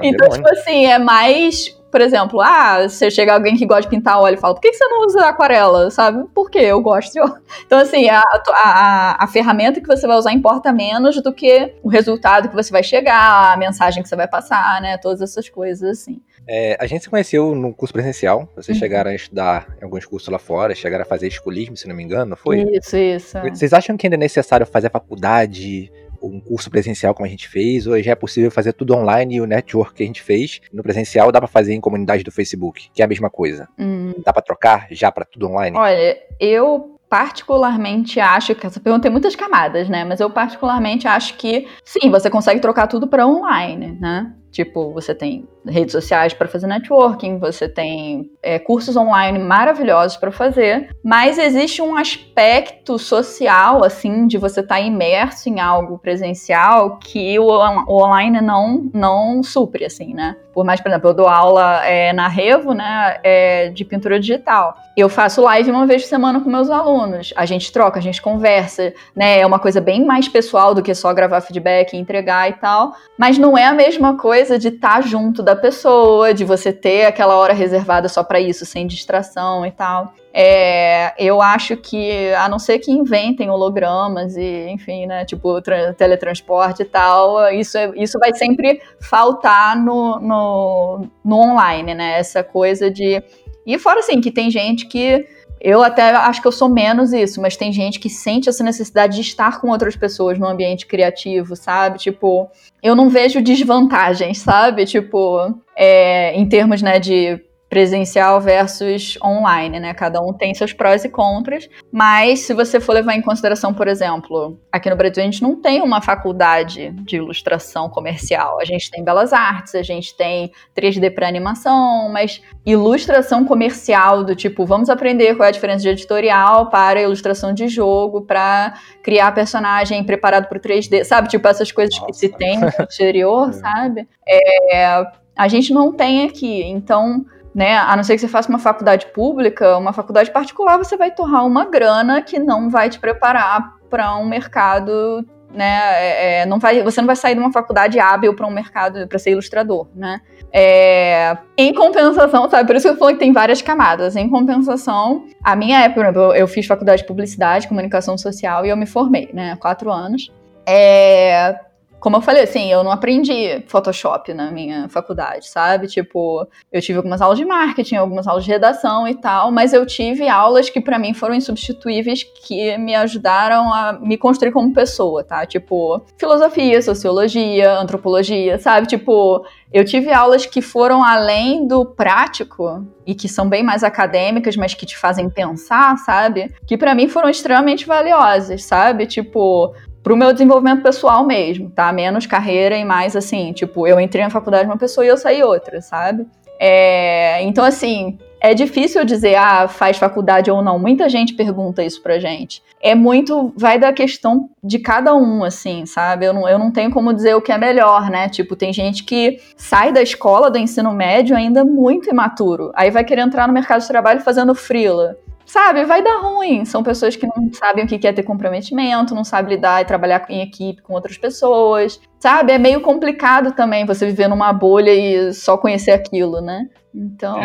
Então, tipo assim, é mais por exemplo, ah, você chega alguém que gosta de pintar óleo e fala, por que você não usa aquarela, sabe? Porque eu gosto de óleo. Então, assim, a, a, a, ferramenta que você vai usar importa menos do que o resultado que você vai chegar, a mensagem que você vai passar, né? Todas essas coisas, assim. É, a gente se conheceu no curso presencial. Vocês uhum. chegaram a estudar em alguns cursos lá fora, chegaram a fazer escolismo, se não me engano, não foi? Isso, isso. Vocês acham que ainda é necessário fazer a faculdade, um curso presencial como a gente fez, ou já é possível fazer tudo online e o network que a gente fez no presencial dá para fazer em comunidade do Facebook, que é a mesma coisa. Hum. Dá para trocar já para tudo online? Olha, eu particularmente acho que essa pergunta tem muitas camadas, né? Mas eu particularmente acho que sim, você consegue trocar tudo para online, né? Tipo, você tem redes sociais para fazer networking, você tem é, cursos online maravilhosos para fazer, mas existe um aspecto social, assim, de você estar tá imerso em algo presencial que o, o, online não, não supre, assim, né? Por mais, por exemplo, eu dou aula é, na Revo, né, é, de pintura digital. Eu faço live uma vez por semana com meus alunos. A gente troca, a gente conversa, né? É uma coisa bem mais pessoal do que só gravar feedback, entregar e tal. Mas não é a mesma coisa de estar tá junto da pessoa, de você ter aquela hora reservada só para isso, sem distração e tal. É, eu acho que, a não ser que inventem hologramas e, enfim, né, tipo, teletransporte e tal, isso, é, isso vai sempre faltar no, no, no online, né? Essa coisa de. E fora assim, que tem gente que eu até acho que eu sou menos isso, mas tem gente que sente essa necessidade de estar com outras pessoas no ambiente criativo, sabe? Tipo, eu não vejo desvantagens, sabe? Tipo, é, em termos, né, de presencial versus online, né? Cada um tem seus prós e contras, mas se você for levar em consideração, por exemplo, aqui no Brasil a gente não tem uma faculdade de ilustração comercial. A gente tem belas artes, a gente tem 3D para animação, mas ilustração comercial do tipo, vamos aprender qual é a diferença de editorial para ilustração de jogo, para criar personagem preparado para o 3D, sabe? Tipo essas coisas Nossa. que se tem no exterior, sabe? É, a gente não tem aqui, então né? A não ser que você faça uma faculdade pública, uma faculdade particular, você vai torrar uma grana que não vai te preparar para um mercado, né? É, é, não vai, você não vai sair de uma faculdade hábil para um mercado para ser ilustrador, né? É, em compensação, sabe? Por isso que eu falei que tem várias camadas. Em compensação, a minha época, por exemplo, eu fiz faculdade de publicidade, comunicação social e eu me formei, né? Quatro anos. É, como eu falei, assim, eu não aprendi Photoshop na minha faculdade, sabe? Tipo, eu tive algumas aulas de marketing, algumas aulas de redação e tal, mas eu tive aulas que para mim foram insubstituíveis, que me ajudaram a me construir como pessoa, tá? Tipo, filosofia, sociologia, antropologia, sabe? Tipo, eu tive aulas que foram além do prático e que são bem mais acadêmicas, mas que te fazem pensar, sabe? Que para mim foram extremamente valiosas, sabe? Tipo, pro meu desenvolvimento pessoal mesmo, tá? Menos carreira e mais assim, tipo, eu entrei na faculdade uma pessoa e eu saí outra, sabe? É, então, assim, é difícil dizer, ah, faz faculdade ou não. Muita gente pergunta isso pra gente. É muito, vai da questão de cada um, assim, sabe? Eu não, eu não tenho como dizer o que é melhor, né? Tipo, tem gente que sai da escola, do ensino médio, ainda muito imaturo. Aí vai querer entrar no mercado de trabalho fazendo frila sabe, vai dar ruim. São pessoas que não sabem o que é ter comprometimento, não sabem lidar e trabalhar em equipe com outras pessoas, sabe? É meio complicado também você viver numa bolha e só conhecer aquilo, né? Então,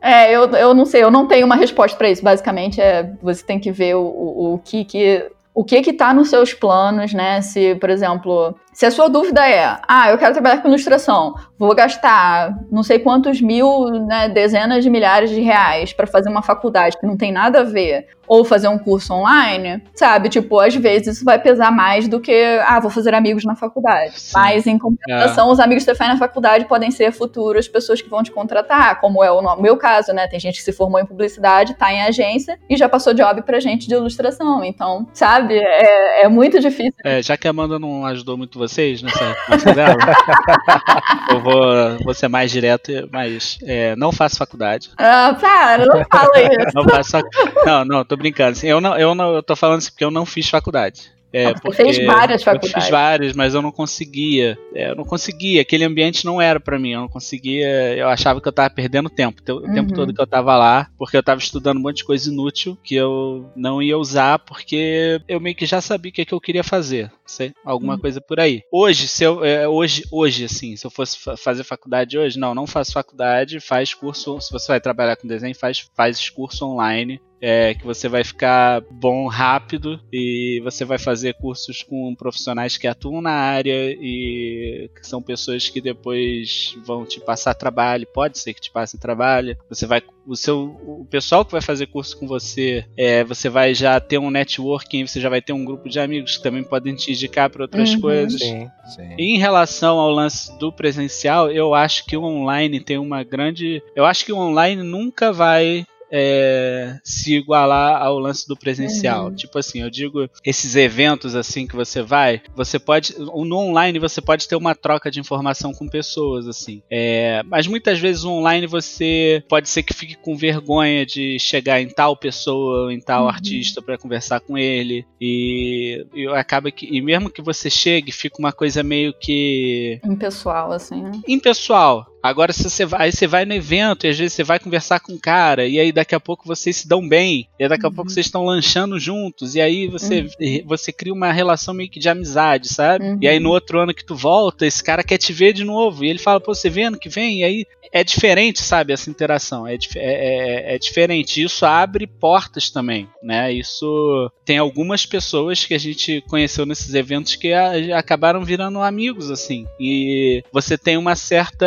é, é eu, eu não sei, eu não tenho uma resposta para isso. Basicamente, é você tem que ver o, o, o que, que o que que tá nos seus planos, né? Se, por exemplo, se a sua dúvida é, ah, eu quero trabalhar com ilustração, vou gastar não sei quantos mil, né, dezenas de milhares de reais para fazer uma faculdade que não tem nada a ver, ou fazer um curso online, sabe? Tipo, às vezes isso vai pesar mais do que, ah, vou fazer amigos na faculdade. Sim. Mas, em compensação, é. os amigos que você faz na faculdade podem ser futuras pessoas que vão te contratar, como é o meu caso, né? Tem gente que se formou em publicidade, tá em agência e já passou job pra gente de ilustração. Então, sabe? É, é muito difícil. É, já que a Amanda não ajudou muito vocês nessa, nessa dela, eu vou, vou ser mais direto, mas é, não faço faculdade. Ah, para, não fala isso. não faço Não, não, tô brincando. Assim, eu, não, eu, não, eu tô falando isso porque eu não fiz faculdade. É, Você fez várias faculdades. Eu fiz várias, mas eu não conseguia. É, eu não conseguia. Aquele ambiente não era para mim. Eu não conseguia. Eu achava que eu tava perdendo tempo. O uhum. tempo todo que eu tava lá, porque eu tava estudando um monte de coisa inútil que eu não ia usar, porque eu meio que já sabia o que, é que eu queria fazer. Sei, alguma uhum. coisa por aí. Hoje, se eu. É, hoje, hoje, assim, se eu fosse fazer faculdade hoje, não, não faço faculdade, faz curso. Se você vai trabalhar com desenho, faz, faz curso online é, que você vai ficar bom rápido e você vai fazer cursos com profissionais que atuam na área e que são pessoas que depois vão te passar trabalho, pode ser que te passem trabalho. Você vai o seu o pessoal que vai fazer curso com você, é, você vai já ter um networking, você já vai ter um grupo de amigos que também podem te indicar para outras uhum. coisas. Sim, sim. E em relação ao lance do presencial, eu acho que o online tem uma grande, eu acho que o online nunca vai é, se igualar ao lance do presencial. Uhum. Tipo assim, eu digo, esses eventos assim que você vai, você pode. No online você pode ter uma troca de informação com pessoas, assim. É, mas muitas vezes online você pode ser que fique com vergonha de chegar em tal pessoa, em tal uhum. artista para conversar com ele. E, e acaba que. E mesmo que você chegue, fica uma coisa meio que. Impessoal, assim, né? Impessoal. Agora, se você vai, você vai no evento e às vezes você vai conversar com o cara, e aí daqui a pouco vocês se dão bem, e daqui a uhum. pouco vocês estão lanchando juntos, e aí você, uhum. você cria uma relação meio que de amizade, sabe? Uhum. E aí no outro ano que tu volta, esse cara quer te ver de novo, e ele fala, pô, você vê ano que vem? E aí é diferente, sabe, essa interação, é, é, é, é diferente. Isso abre portas também, né? Isso tem algumas pessoas que a gente conheceu nesses eventos que a, acabaram virando amigos, assim, e você tem uma certa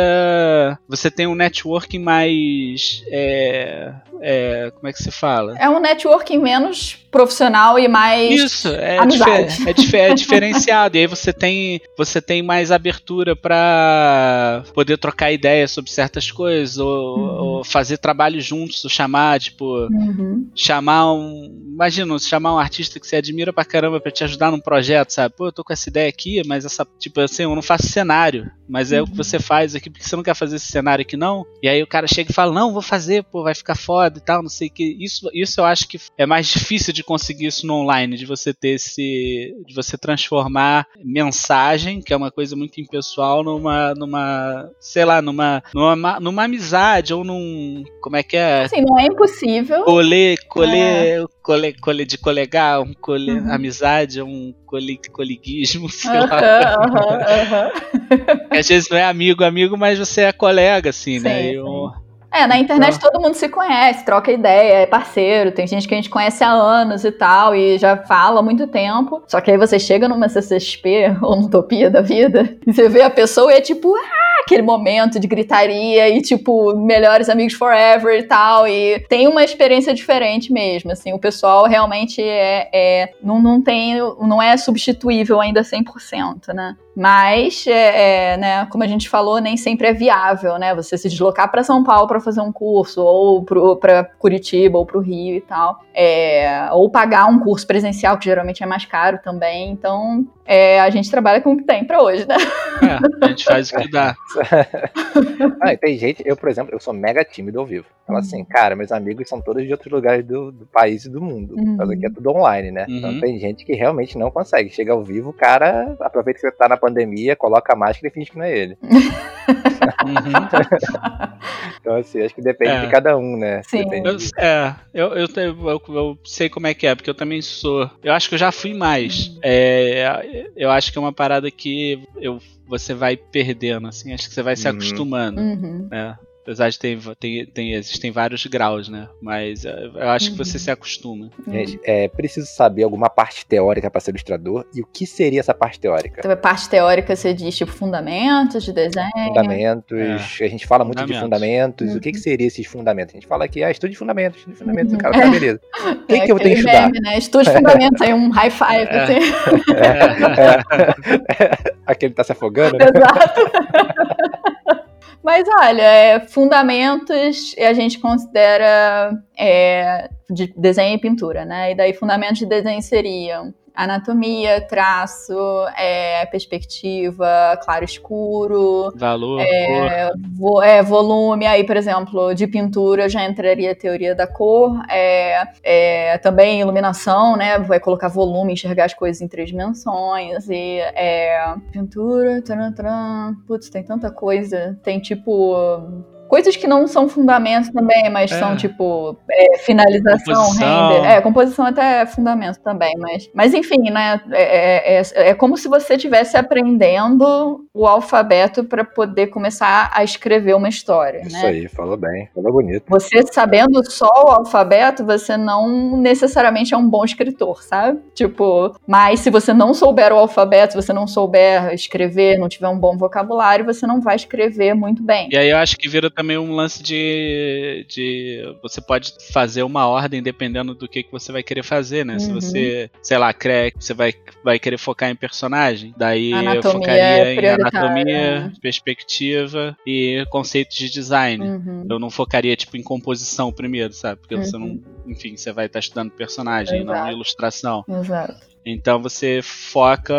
você tem um networking mais. É, é, como é que se fala? É um networking menos profissional e mais. Isso, é, é, é diferenciado. e aí você tem, você tem mais abertura para poder trocar ideias sobre certas coisas, ou, uhum. ou, fazer trabalho juntos, ou chamar, tipo. Uhum. Chamar um. Imagina, chamar um artista que você admira pra caramba pra te ajudar num projeto, sabe? Pô, eu tô com essa ideia aqui, mas essa. Tipo assim, eu não faço cenário, mas é uhum. o que você faz aqui, porque você não quer fazer esse cenário aqui, não. E aí o cara chega e fala, não, vou fazer, pô, vai ficar foda e tal, não sei o que. Isso, isso eu acho que é mais difícil de conseguir isso no online, de você ter esse. de você transformar mensagem, que é uma coisa muito impessoal, numa. numa. sei lá, numa. numa, numa amizade, ou num. como é que é? Assim, não é impossível. Colher, colher, é. colher de colegar, um colher, uhum. amizade, um coli, coliguismo, sei uhum, lá. Uhum, uhum. Às vezes não é amigo, amigo, mas você é colega, assim, né? sim, né? Eu, é, na internet todo mundo se conhece, troca ideia, é parceiro. Tem gente que a gente conhece há anos e tal, e já fala há muito tempo. Só que aí você chega numa CCXP ou no Utopia da vida, e você vê a pessoa e é tipo, ah, aquele momento de gritaria e, tipo, melhores amigos forever e tal. E tem uma experiência diferente mesmo, assim. O pessoal realmente é, é não, não tem, não é substituível ainda 100%, né? Mas, é, é, né, como a gente falou, nem sempre é viável, né? Você se deslocar para São Paulo para fazer um curso, ou para Curitiba, ou para o Rio e tal. É, ou pagar um curso presencial, que geralmente é mais caro também. Então, é, a gente trabalha com o que tem para hoje, né? É, a gente faz o que dá. ah, tem gente, eu, por exemplo, eu sou mega tímido ao vivo. Então, assim, uhum. cara, meus amigos são todos de outros lugares do, do país e do mundo. Uhum. Mas aqui é tudo online, né? Então, uhum. Então tem gente que realmente não consegue. Chega ao vivo, o cara aproveita que você tá na pandemia, coloca a máscara e finge que não é ele. então, assim, acho que depende é. de cada um, né? Sim. Eu, é, eu, eu, eu, eu, sei como é que é, porque eu também sou. Eu acho que eu já fui mais. Uhum. É, eu acho que é uma parada que eu, você vai perdendo, assim, acho que você vai se uhum. acostumando. Uhum. Né? Apesar de ter, tem, tem, existem vários graus, né? Mas eh, eu acho uhum. que você uhum. se acostuma. Gente, é preciso saber alguma parte teórica para ser ilustrador. E o que seria essa parte teórica? Então, a parte teórica você diz, tipo, fundamentos de desenho? Fundamentos. É. A gente fala muito fundamentos. de fundamentos. Uhum. O que, que uhum. seria esses fundamentos? A gente fala aqui, ah, estude fundamentos, estude fundamentos. Uhum. Cara, tá, beleza. O que, é, que eu tenho que estudar? Meme, né? Estude fundamentos, aí um high five. É. Assim. É. É. Aquele tá se afogando, né? Exato. Mas olha, é, fundamentos a gente considera é, de desenho e pintura, né? E daí fundamentos de desenho seriam anatomia, traço, é, perspectiva, claro escuro, valor, é, vo, é, volume. Aí, por exemplo, de pintura já entraria a teoria da cor, é, é, também iluminação, né? Vai colocar volume, enxergar as coisas em três dimensões e é, pintura, taran, taran, putz, tem tanta coisa, tem tipo Coisas que não são fundamentos também, mas é. são tipo é, finalização, composição. render. É, composição até é fundamento também, mas, mas enfim, né? É, é, é, é como se você estivesse aprendendo o alfabeto para poder começar a escrever uma história. Isso né? aí, falou bem, falou bonito. Você sabendo só o alfabeto, você não necessariamente é um bom escritor, sabe? Tipo, mas se você não souber o alfabeto, se você não souber escrever, não tiver um bom vocabulário, você não vai escrever muito bem. E aí eu acho que vira também um lance de, de. Você pode fazer uma ordem dependendo do que, que você vai querer fazer, né? Uhum. Se você, sei lá, crê, você vai, vai querer focar em personagem, daí anatomia eu focaria é em anatomia, perspectiva e conceitos de design. Uhum. Eu não focaria, tipo, em composição primeiro, sabe? Porque uhum. você não. Enfim, você vai estar estudando personagem, Exato. não ilustração. Exato. Então você foca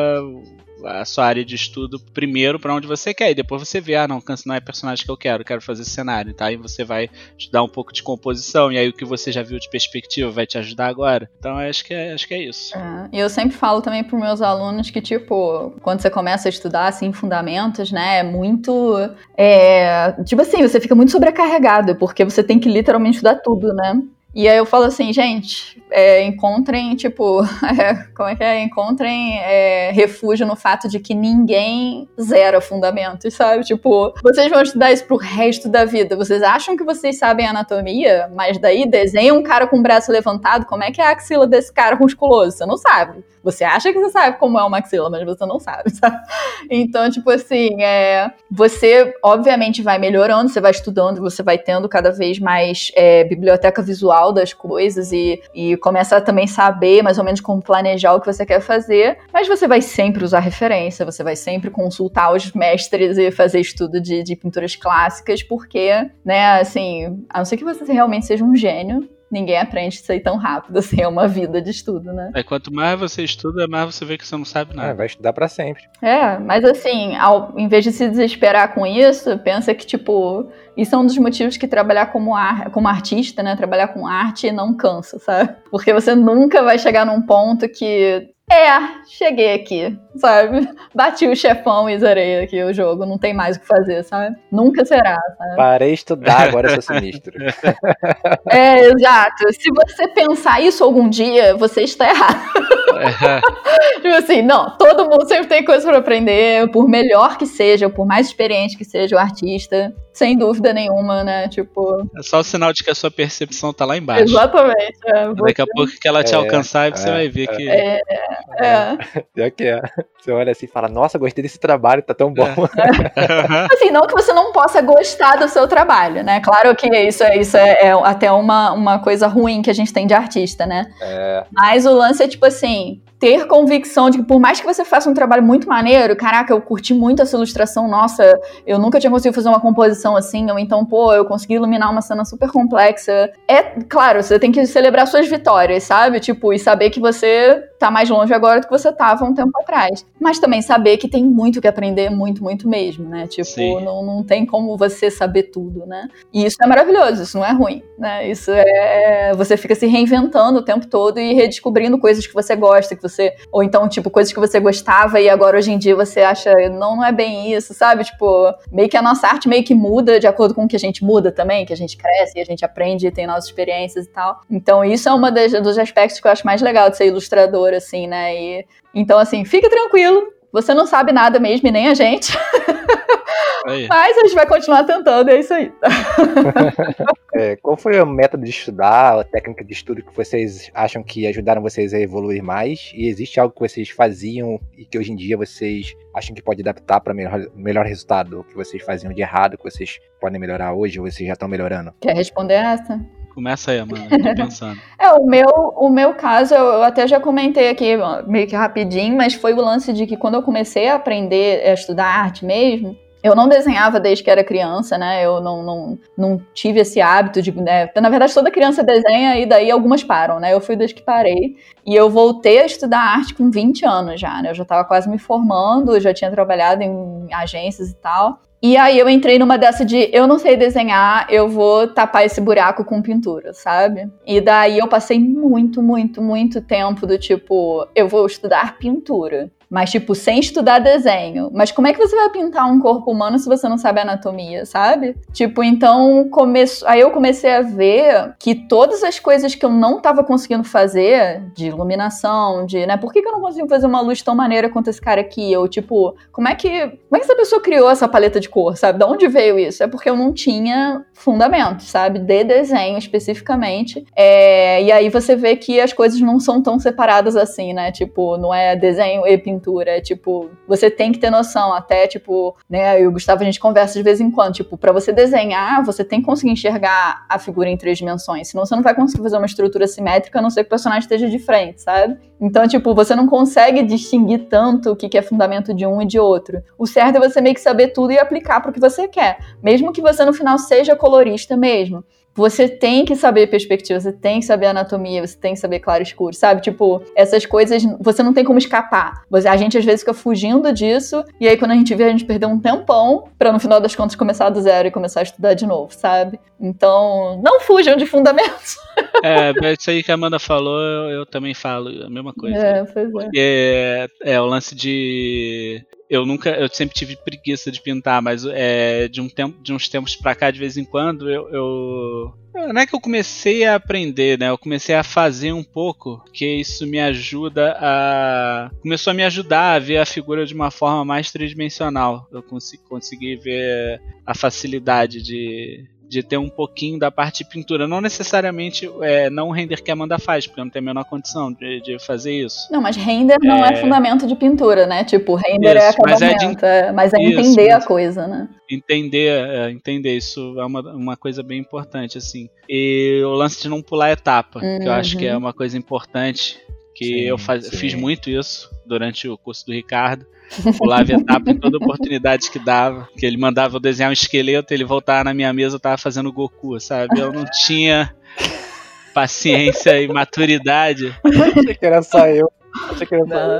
a sua área de estudo primeiro para onde você quer e depois você vê, ah, não, não é personagem que eu quero, quero fazer cenário, tá? E você vai estudar um pouco de composição e aí o que você já viu de perspectiva vai te ajudar agora. Então acho que é, acho que é isso. É. E eu sempre falo também para meus alunos que, tipo, quando você começa a estudar, assim, fundamentos, né, é muito, é, tipo assim, você fica muito sobrecarregado, porque você tem que literalmente estudar tudo, né? E aí eu falo assim, gente, é, encontrem, tipo, é, como é que é? Encontrem é, refúgio no fato de que ninguém zera fundamentos, sabe? Tipo, vocês vão estudar isso pro resto da vida. Vocês acham que vocês sabem anatomia, mas daí desenha um cara com o braço levantado, como é que é a axila desse cara musculoso? Você não sabe. Você acha que você sabe como é uma axila, mas você não sabe, sabe? Então, tipo assim, é, você obviamente vai melhorando, você vai estudando, você vai tendo cada vez mais é, biblioteca visual das coisas e, e começa a também saber mais ou menos como planejar o que você quer fazer, mas você vai sempre usar referência, você vai sempre consultar os mestres e fazer estudo de, de pinturas clássicas, porque, né, assim, a não ser que você realmente seja um gênio, ninguém aprende isso aí tão rápido, assim, é uma vida de estudo, né? É, quanto mais você estuda, mais você vê que você não sabe nada. É, vai estudar para sempre. É, mas assim, ao, em vez de se desesperar com isso, pensa que, tipo, isso é um dos motivos que trabalhar como, ar, como artista, né, trabalhar com arte não cansa, sabe? Porque você nunca vai chegar num ponto que é, cheguei aqui, sabe? Bati o chefão e zerei aqui o jogo, não tem mais o que fazer, sabe? Nunca será, sabe? Parei de estudar, agora sou sinistro. é, exato. Se você pensar isso algum dia, você está errado. tipo assim, não, todo mundo sempre tem coisa para aprender, por melhor que seja, por mais experiente que seja o artista, sem dúvida nenhuma, né? Tipo. É só o sinal de que a sua percepção tá lá embaixo. Exatamente. É, você... Daqui a pouco que ela te é, alcançar, você é, vai ver que. É, é. é. que é. Você olha assim e fala, nossa, gostei desse trabalho, tá tão bom. É. assim, não que você não possa gostar do seu trabalho, né? Claro que isso, é, isso é, é, até uma, uma coisa ruim que a gente tem de artista, né? É. Mas o lance é tipo assim, ter convicção de que por mais que você faça um trabalho muito maneiro, caraca, eu curti muito essa ilustração, nossa, eu nunca tinha conseguido fazer uma composição assim, ou então, pô, eu consegui iluminar uma cena super complexa. É, claro, você tem que celebrar suas vitórias, sabe? Tipo, e saber que você tá mais longe agora do que você tava um tempo atrás. Mas também saber que tem muito que aprender, muito, muito mesmo, né? Tipo, não, não tem como você saber tudo, né? E isso é maravilhoso, isso não é ruim, né? Isso é. Você fica se reinventando o tempo todo e redescobrindo coisas que você gosta, que você. Ou então, tipo, coisas que você gostava e agora hoje em dia você acha, não, não é bem isso, sabe? Tipo, meio que a nossa arte meio que muda de acordo com o que a gente muda também, que a gente cresce, e a gente aprende, tem novas experiências e tal. Então, isso é das, dos aspectos que eu acho mais legal de ser ilustrador assim, né? E, então, assim, fique tranquilo, você não sabe nada mesmo, e nem a gente. Aí. Mas a gente vai continuar tentando, é isso aí. é, qual foi o método de estudar, a técnica de estudo que vocês acham que ajudaram vocês a evoluir mais? E existe algo que vocês faziam e que hoje em dia vocês acham que pode adaptar para melhor, melhor resultado? O que vocês faziam de errado, que vocês podem melhorar hoje ou vocês já estão melhorando? Quer responder essa? Começa aí, mano. Tô pensando. é, o meu, o meu caso, eu até já comentei aqui meio que rapidinho, mas foi o lance de que quando eu comecei a aprender a estudar arte mesmo, eu não desenhava desde que era criança, né? Eu não, não, não tive esse hábito de. Né? Na verdade, toda criança desenha e daí algumas param, né? Eu fui desde que parei. E eu voltei a estudar arte com 20 anos já, né? Eu já estava quase me formando, já tinha trabalhado em agências e tal. E aí eu entrei numa dessa de eu não sei desenhar, eu vou tapar esse buraco com pintura, sabe? E daí eu passei muito, muito, muito tempo do tipo, eu vou estudar pintura mas tipo, sem estudar desenho. Mas como é que você vai pintar um corpo humano se você não sabe anatomia, sabe? Tipo, então começo... aí eu comecei a ver que todas as coisas que eu não tava conseguindo fazer, de iluminação, de, né, por que, que eu não consigo fazer uma luz tão maneira quanto esse cara aqui? Ou tipo, como é que como é que essa pessoa criou essa paleta de cor, sabe? De onde veio isso? É porque eu não tinha fundamento, sabe? De desenho especificamente. É... e aí você vê que as coisas não são tão separadas assim, né? Tipo, não é desenho e pintura pintura. É tipo, você tem que ter noção, até tipo, né, eu e o Gustavo a gente conversa de vez em quando, tipo, para você desenhar, você tem que conseguir enxergar a figura em três dimensões, senão você não vai conseguir fazer uma estrutura simétrica, a não ser que o personagem esteja de frente, sabe? Então, tipo, você não consegue distinguir tanto o que é fundamento de um e de outro. O certo é você meio que saber tudo e aplicar para o que você quer, mesmo que você no final seja colorista mesmo você tem que saber perspectiva, você tem que saber anatomia, você tem que saber claro escuro, sabe? Tipo, essas coisas você não tem como escapar. A gente às vezes fica fugindo disso, e aí quando a gente vê, a gente perdeu um tempão pra no final das contas começar do zero e começar a estudar de novo, sabe? Então, não fujam de fundamentos. É, isso aí que a Amanda falou, eu, eu também falo a mesma coisa. É, pois é. É, é o lance de eu nunca, eu sempre tive preguiça de pintar, mas é, de, um tempo, de uns tempos pra cá, de vez em quando, eu, eu, Não é que eu comecei a aprender, né? Eu comecei a fazer um pouco, que isso me ajuda a. Começou a me ajudar a ver a figura de uma forma mais tridimensional. Eu consegui, consegui ver a facilidade de, de ter um pouquinho da parte de pintura. Não necessariamente é, não o render que a Amanda faz, porque eu não tenho a menor condição de, de fazer isso. Não, mas render não é... é fundamento de pintura, né? Tipo, render é isso, é acabamento, mas é, de... é, mas é isso, entender a coisa, né? Entender, é, entender, isso é uma, uma coisa bem importante, assim. E o lance de não pular etapa, uhum. que eu acho que é uhum. uma coisa importante, que sim, eu faz, fiz muito isso durante o curso do Ricardo. Pulava etapa em toda oportunidade que dava. Que ele mandava eu desenhar um esqueleto, ele voltava na minha mesa, eu tava fazendo Goku, sabe? Eu não tinha paciência e maturidade. Achei que era só eu.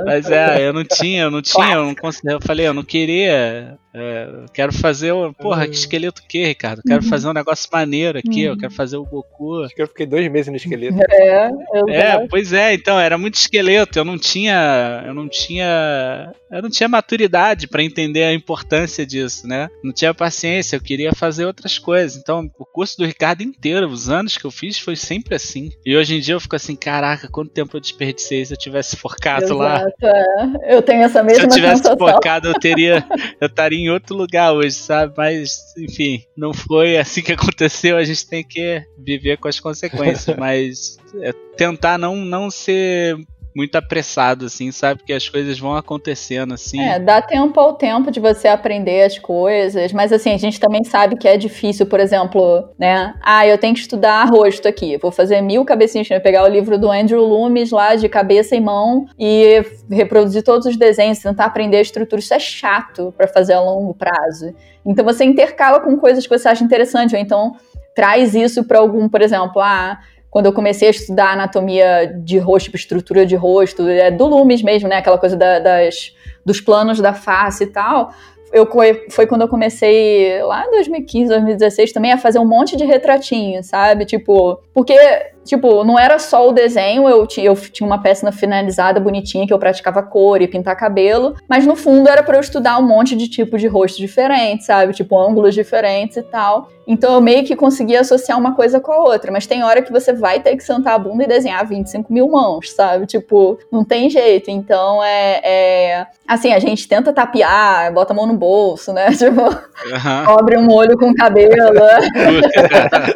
Mas é, eu não tinha, eu não tinha, eu não consegui, eu falei, eu não queria é, quero fazer o. Porra, que uhum. esqueleto o quê, Ricardo? Quero uhum. fazer um negócio maneiro aqui, eu quero fazer o Goku. Acho que eu fiquei dois meses no esqueleto. É, é, pois é, então, era muito esqueleto, eu não tinha. Eu não tinha. Eu não tinha maturidade para entender a importância disso, né? Não tinha paciência, eu queria fazer outras coisas. Então, o curso do Ricardo inteiro, os anos que eu fiz, foi sempre assim. E hoje em dia eu fico assim, caraca, quanto tempo eu desperdicei se eu tivesse focado Exato, lá. É. Eu tenho essa mesma Se eu tivesse sensação. focado, eu teria. Eu estaria em outro lugar hoje, sabe? Mas, enfim, não foi assim que aconteceu. A gente tem que viver com as consequências, mas é tentar não, não ser muito apressado, assim, sabe? Que as coisas vão acontecendo, assim. É, dá tempo ao tempo de você aprender as coisas, mas assim, a gente também sabe que é difícil, por exemplo, né? Ah, eu tenho que estudar rosto aqui, vou fazer mil cabecinhas, vou pegar o livro do Andrew Loomis lá de cabeça e mão e reproduzir todos os desenhos, tentar aprender a estrutura. Isso é chato para fazer a longo prazo. Então você intercala com coisas que você acha interessante, ou então traz isso para algum, por exemplo, ah, quando eu comecei a estudar anatomia de rosto, tipo, estrutura de rosto, é, do Lumes mesmo, né? Aquela coisa da, das, dos planos da face e tal. Eu, foi quando eu comecei, lá em 2015, 2016, também a fazer um monte de retratinho, sabe? Tipo, porque Tipo, não era só o desenho, eu, eu tinha uma peça finalizada, bonitinha, que eu praticava cor e pintar cabelo, mas no fundo era para eu estudar um monte de tipos de rosto diferentes, sabe? Tipo, ângulos diferentes e tal. Então eu meio que conseguia associar uma coisa com a outra, mas tem hora que você vai ter que sentar a bunda e desenhar 25 mil mãos, sabe? Tipo, não tem jeito. Então é. é... Assim, a gente tenta tapear, bota a mão no bolso, né? Tipo, uhum. cobre um olho com o cabelo,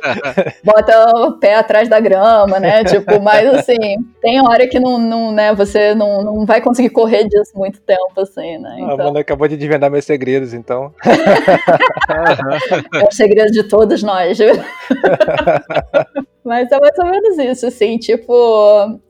bota o pé atrás da grama grama, né? Tipo, mas assim, tem hora que não, não né, você não, não vai conseguir correr disso muito tempo, assim, né? Então... A Amanda acabou de desvendar meus segredos, então. é o segredo de todos nós. Mas é mais ou menos isso, assim, tipo.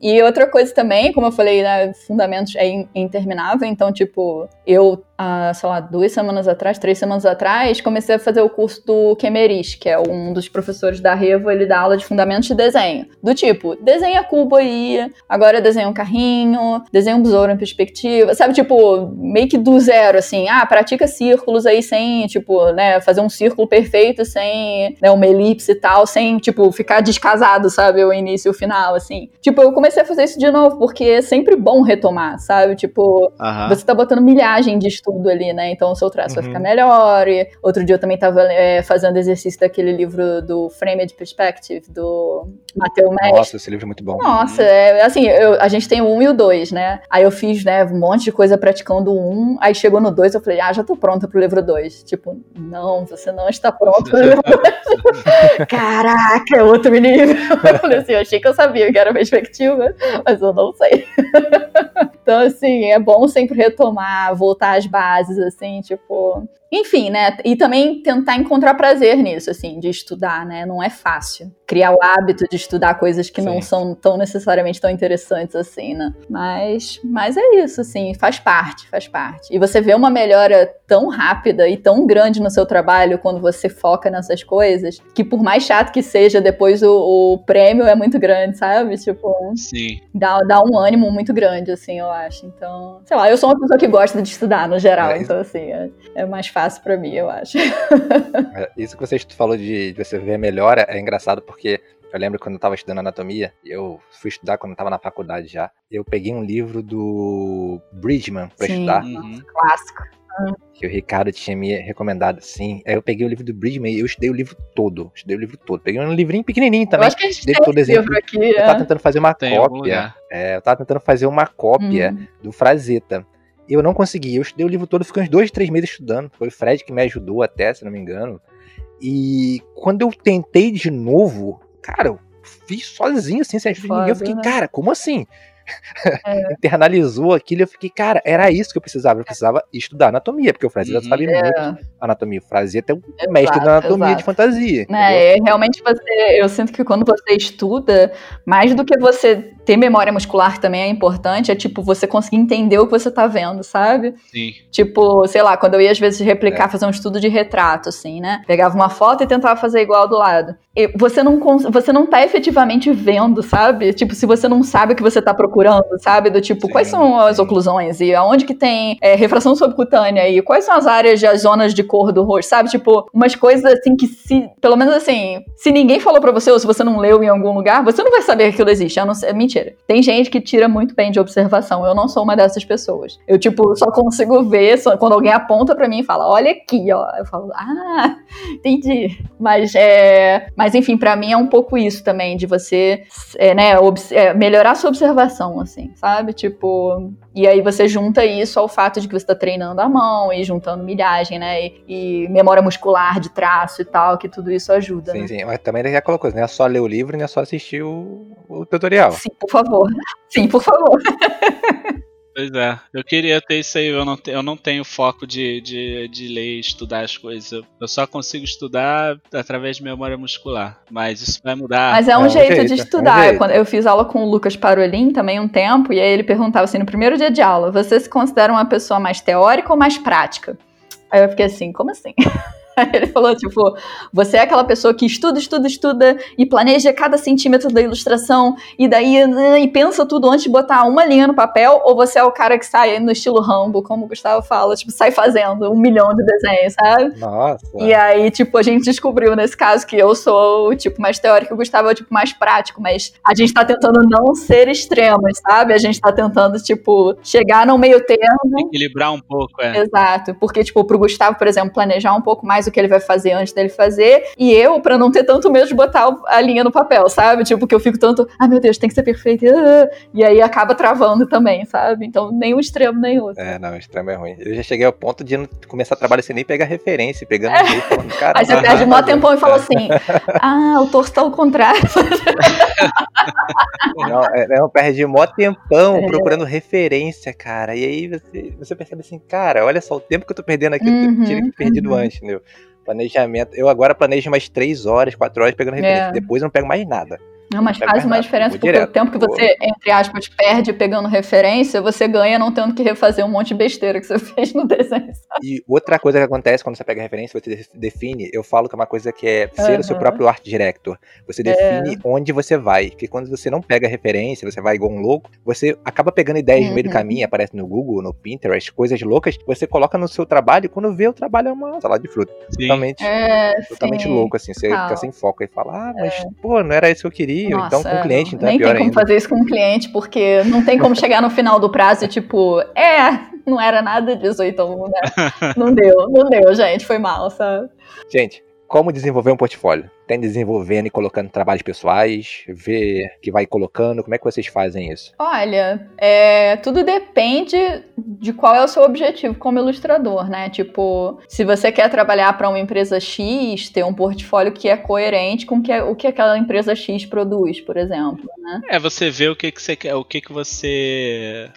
E outra coisa também, como eu falei, né, Fundamentos é interminável, então, tipo, eu, ah, sei lá, duas semanas atrás, três semanas atrás, comecei a fazer o curso do Kemeris, que é um dos professores da Revo, ele dá aula de Fundamentos de Desenho. Do tipo, desenha cubo aí, agora desenha um carrinho, desenha um besouro em perspectiva, sabe, tipo, meio que do zero, assim, ah, pratica círculos aí sem, tipo, né, fazer um círculo perfeito sem, né, uma elipse e tal, sem, tipo, ficar descarregado casado, sabe? O início e o final, assim. Tipo, eu comecei a fazer isso de novo, porque é sempre bom retomar, sabe? Tipo, você tá botando milhagem de estudo ali, né? Então o seu traço uhum. vai ficar melhor. E outro dia eu também tava é, fazendo exercício daquele livro do Framed Perspective, do Mateu Mestre. Nossa, esse livro é muito bom. Nossa, é, assim, eu, a gente tem o 1 e o 2, né? Aí eu fiz, né, um monte de coisa praticando o 1, aí chegou no 2, eu falei, ah, já tô pronta pro livro 2. Tipo, não, você não está pronta pro livro 2. caraca, é outro Eu assim, eu achei que eu sabia que era perspectiva, mas eu não sei. Então, assim, é bom sempre retomar, voltar às bases, assim, tipo. Enfim, né? E também tentar encontrar prazer nisso, assim, de estudar, né? Não é fácil. Criar o hábito de estudar coisas que Sim. não são tão necessariamente tão interessantes assim, né? Mas, mas é isso, assim, faz parte, faz parte. E você vê uma melhora tão rápida e tão grande no seu trabalho quando você foca nessas coisas, que por mais chato que seja, depois o, o prêmio é muito grande, sabe? Tipo, Sim. Dá, dá um ânimo muito grande, assim, eu acho. Então, sei lá, eu sou uma pessoa que gosta de estudar no geral, é, então, assim, é, é mais fácil para mim, eu acho. É, isso que você falou de, de você ver a melhora é engraçado porque eu lembro quando eu estava estudando anatomia, eu fui estudar quando eu estava na faculdade já. Eu peguei um livro do Bridgman para estudar. Uhum. Clássico. Que o Ricardo tinha me recomendado, sim. Aí eu peguei o livro do Bridgman e eu estudei o livro todo. Estudei o livro todo. Peguei um livrinho pequenininho também. Eu acho que a gente tem todo esse livro aqui. Eu tava é. tentando fazer uma tem cópia. É, eu tava tentando fazer uma cópia hum. do Frazetta. Eu não consegui. Eu estudei o livro todo, fiquei uns dois, três meses estudando. Foi o Fred que me ajudou até, se não me engano. E quando eu tentei de novo, cara, eu fiz sozinho, assim, sem ajuda de ninguém. Eu fiquei, né? cara, como assim? É. internalizou aquilo e eu fiquei, cara, era isso que eu precisava. Eu precisava estudar anatomia, porque o Frazetta uhum. sabia é. muito anatomia. O Frazetta é um exato, mestre da anatomia exato. de fantasia. É, realmente você, eu sinto que quando você estuda, mais do que você ter memória muscular também é importante, é tipo você conseguir entender o que você tá vendo, sabe? Sim. Tipo, sei lá, quando eu ia às vezes replicar, é. fazer um estudo de retrato, assim, né? Pegava uma foto e tentava fazer igual do lado. E você não, você não tá efetivamente vendo, sabe? Tipo, se você não sabe o que você tá procurando, sabe? Do tipo, sim, quais são as oclusões e aonde que tem é, refração subcutânea e quais são as áreas, as zonas de cor do rosto, sabe? Tipo, umas coisas assim que se, pelo menos assim, se ninguém falou para você ou se você não leu em algum lugar, você não vai saber que aquilo existe. Não mentira mentira. Tem gente que tira muito bem de observação. Eu não sou uma dessas pessoas. Eu, tipo, só consigo ver só, quando alguém aponta para mim e fala, olha aqui, ó. Eu falo, ah, entendi. Mas, é, mas enfim, para mim é um pouco isso também, de você, é, né, é, melhorar sua observação, assim, sabe? Tipo, e aí você junta isso ao fato de que você está treinando a mão e juntando milhagem, né? E, e, memória muscular de traço e tal, que tudo isso ajuda. Sim, né? sim. Mas também tem aquela coisa, não é só ler o livro, não é só assistir o, o tutorial. Sim, por favor. Sim, por favor. Pois é, eu queria ter isso aí, eu não, eu não tenho foco de, de, de ler e estudar as coisas. Eu só consigo estudar através de memória muscular. Mas isso vai mudar. Mas é um, é um jeito, jeito, de estudar. É um jeito. Eu, eu, fiz aula com o Lucas Parolin também um tempo, e aí ele perguntava assim: no primeiro dia de aula, você se considera uma pessoa mais teórica ou mais prática? Aí eu fiquei assim, como assim? Ele falou, tipo, você é aquela pessoa que estuda, estuda, estuda e planeja cada centímetro da ilustração e daí né, e pensa tudo antes de botar uma linha no papel, ou você é o cara que sai no estilo Rambo, como o Gustavo fala, tipo, sai fazendo um milhão de desenhos, sabe? Nossa. E aí, tipo, a gente descobriu nesse caso que eu sou o tipo mais teórico, o Gustavo é o tipo mais prático, mas a gente tá tentando não ser extremos, sabe? A gente tá tentando, tipo, chegar no meio termo. Equilibrar um pouco, é. Exato. Porque, tipo, pro Gustavo, por exemplo, planejar um pouco mais o que ele vai fazer antes dele fazer, e eu, para não ter tanto medo de botar a linha no papel, sabe? Tipo, que eu fico tanto, ah, meu Deus, tem que ser perfeito, e aí acaba travando também, sabe? Então, nem um extremo, nem outro. É, não, o extremo é ruim. Eu já cheguei ao ponto de começar a trabalhar sem nem pegar referência, pegando é. jeito, falando, cara. Aí você perde mó tempão e fala assim, ah, o torso tá ao contrário. não, é, não, perde mó tempão é. procurando referência, cara. E aí você, você percebe assim, cara, olha só o tempo que eu tô perdendo aqui, uhum, eu tinha que perdido uhum. antes, entendeu? Planejamento. Eu agora planejo mais 3 horas, 4 horas pegando referência. É. Depois eu não pego mais nada. Não, mas faz uma diferença, porque direto. o tempo que você, entre aspas, perde pegando referência, você ganha não tendo que refazer um monte de besteira que você fez no desenho. Sabe? E outra coisa que acontece quando você pega referência, você define, eu falo que é uma coisa que é ser uhum. o seu próprio art director. Você define é. onde você vai. Porque quando você não pega referência, você vai igual um louco, você acaba pegando ideias uhum. no meio do uhum. caminho, aparece no Google, no Pinterest, coisas loucas, você coloca no seu trabalho e quando vê o trabalho é uma salada de fruta. Sim. Totalmente, é, totalmente louco, assim. Você fica sem foco e fala, ah, mas, é. pô, não era isso que eu queria. Nossa, então, com o cliente então Nem é tem como ainda. fazer isso com um cliente, porque não tem como chegar no final do prazo e tipo, é, não era nada disso, então né? não deu, não deu, gente, foi mal, sabe? Gente, como desenvolver um portfólio? Tem desenvolvendo e colocando trabalhos pessoais, ver que vai colocando, como é que vocês fazem isso? Olha, é, tudo depende de qual é o seu objetivo como ilustrador, né? Tipo, se você quer trabalhar para uma empresa X, ter um portfólio que é coerente com que, o que aquela empresa X produz, por exemplo, né? É, você vê o que, que você quer, o que, que você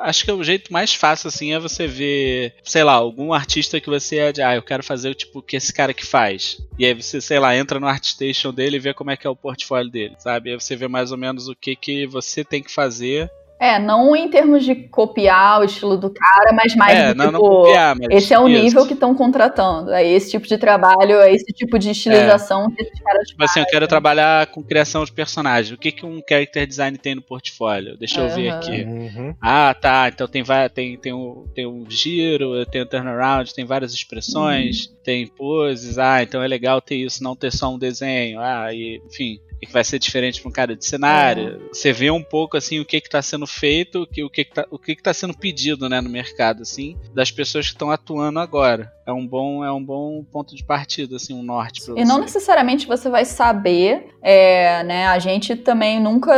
Acho que o jeito mais fácil, assim, é você ver, sei lá, algum artista que você é de, ah, eu quero fazer o tipo que esse cara que faz. E aí você, sei lá, entra no Artstation dele e vê como é que é o portfólio dele, sabe? Aí você vê mais ou menos o que, que você tem que fazer é, não em termos de copiar o estilo do cara, mas mais é, não, tipo, não copiar, mas esse é o isso. nível que estão contratando. É esse tipo de trabalho, é esse tipo de estilização é. que esses caras Tipo assim, eu quero trabalhar com criação de personagens. O que, que um character design tem no portfólio? Deixa uhum. eu ver aqui. Uhum. Ah, tá. Então tem, tem, tem, um, tem um giro, tem um turnaround, tem várias expressões, uhum. tem poses. Ah, então é legal ter isso, não ter só um desenho. Ah, e, enfim que vai ser diferente para um cara de cenário. É. Você vê um pouco assim o que está sendo feito, o que o que está o que, que tá sendo pedido, né, no mercado assim, das pessoas que estão atuando agora é um bom é um bom ponto de partida assim um norte para você. E não necessariamente você vai saber, é, né? A gente também nunca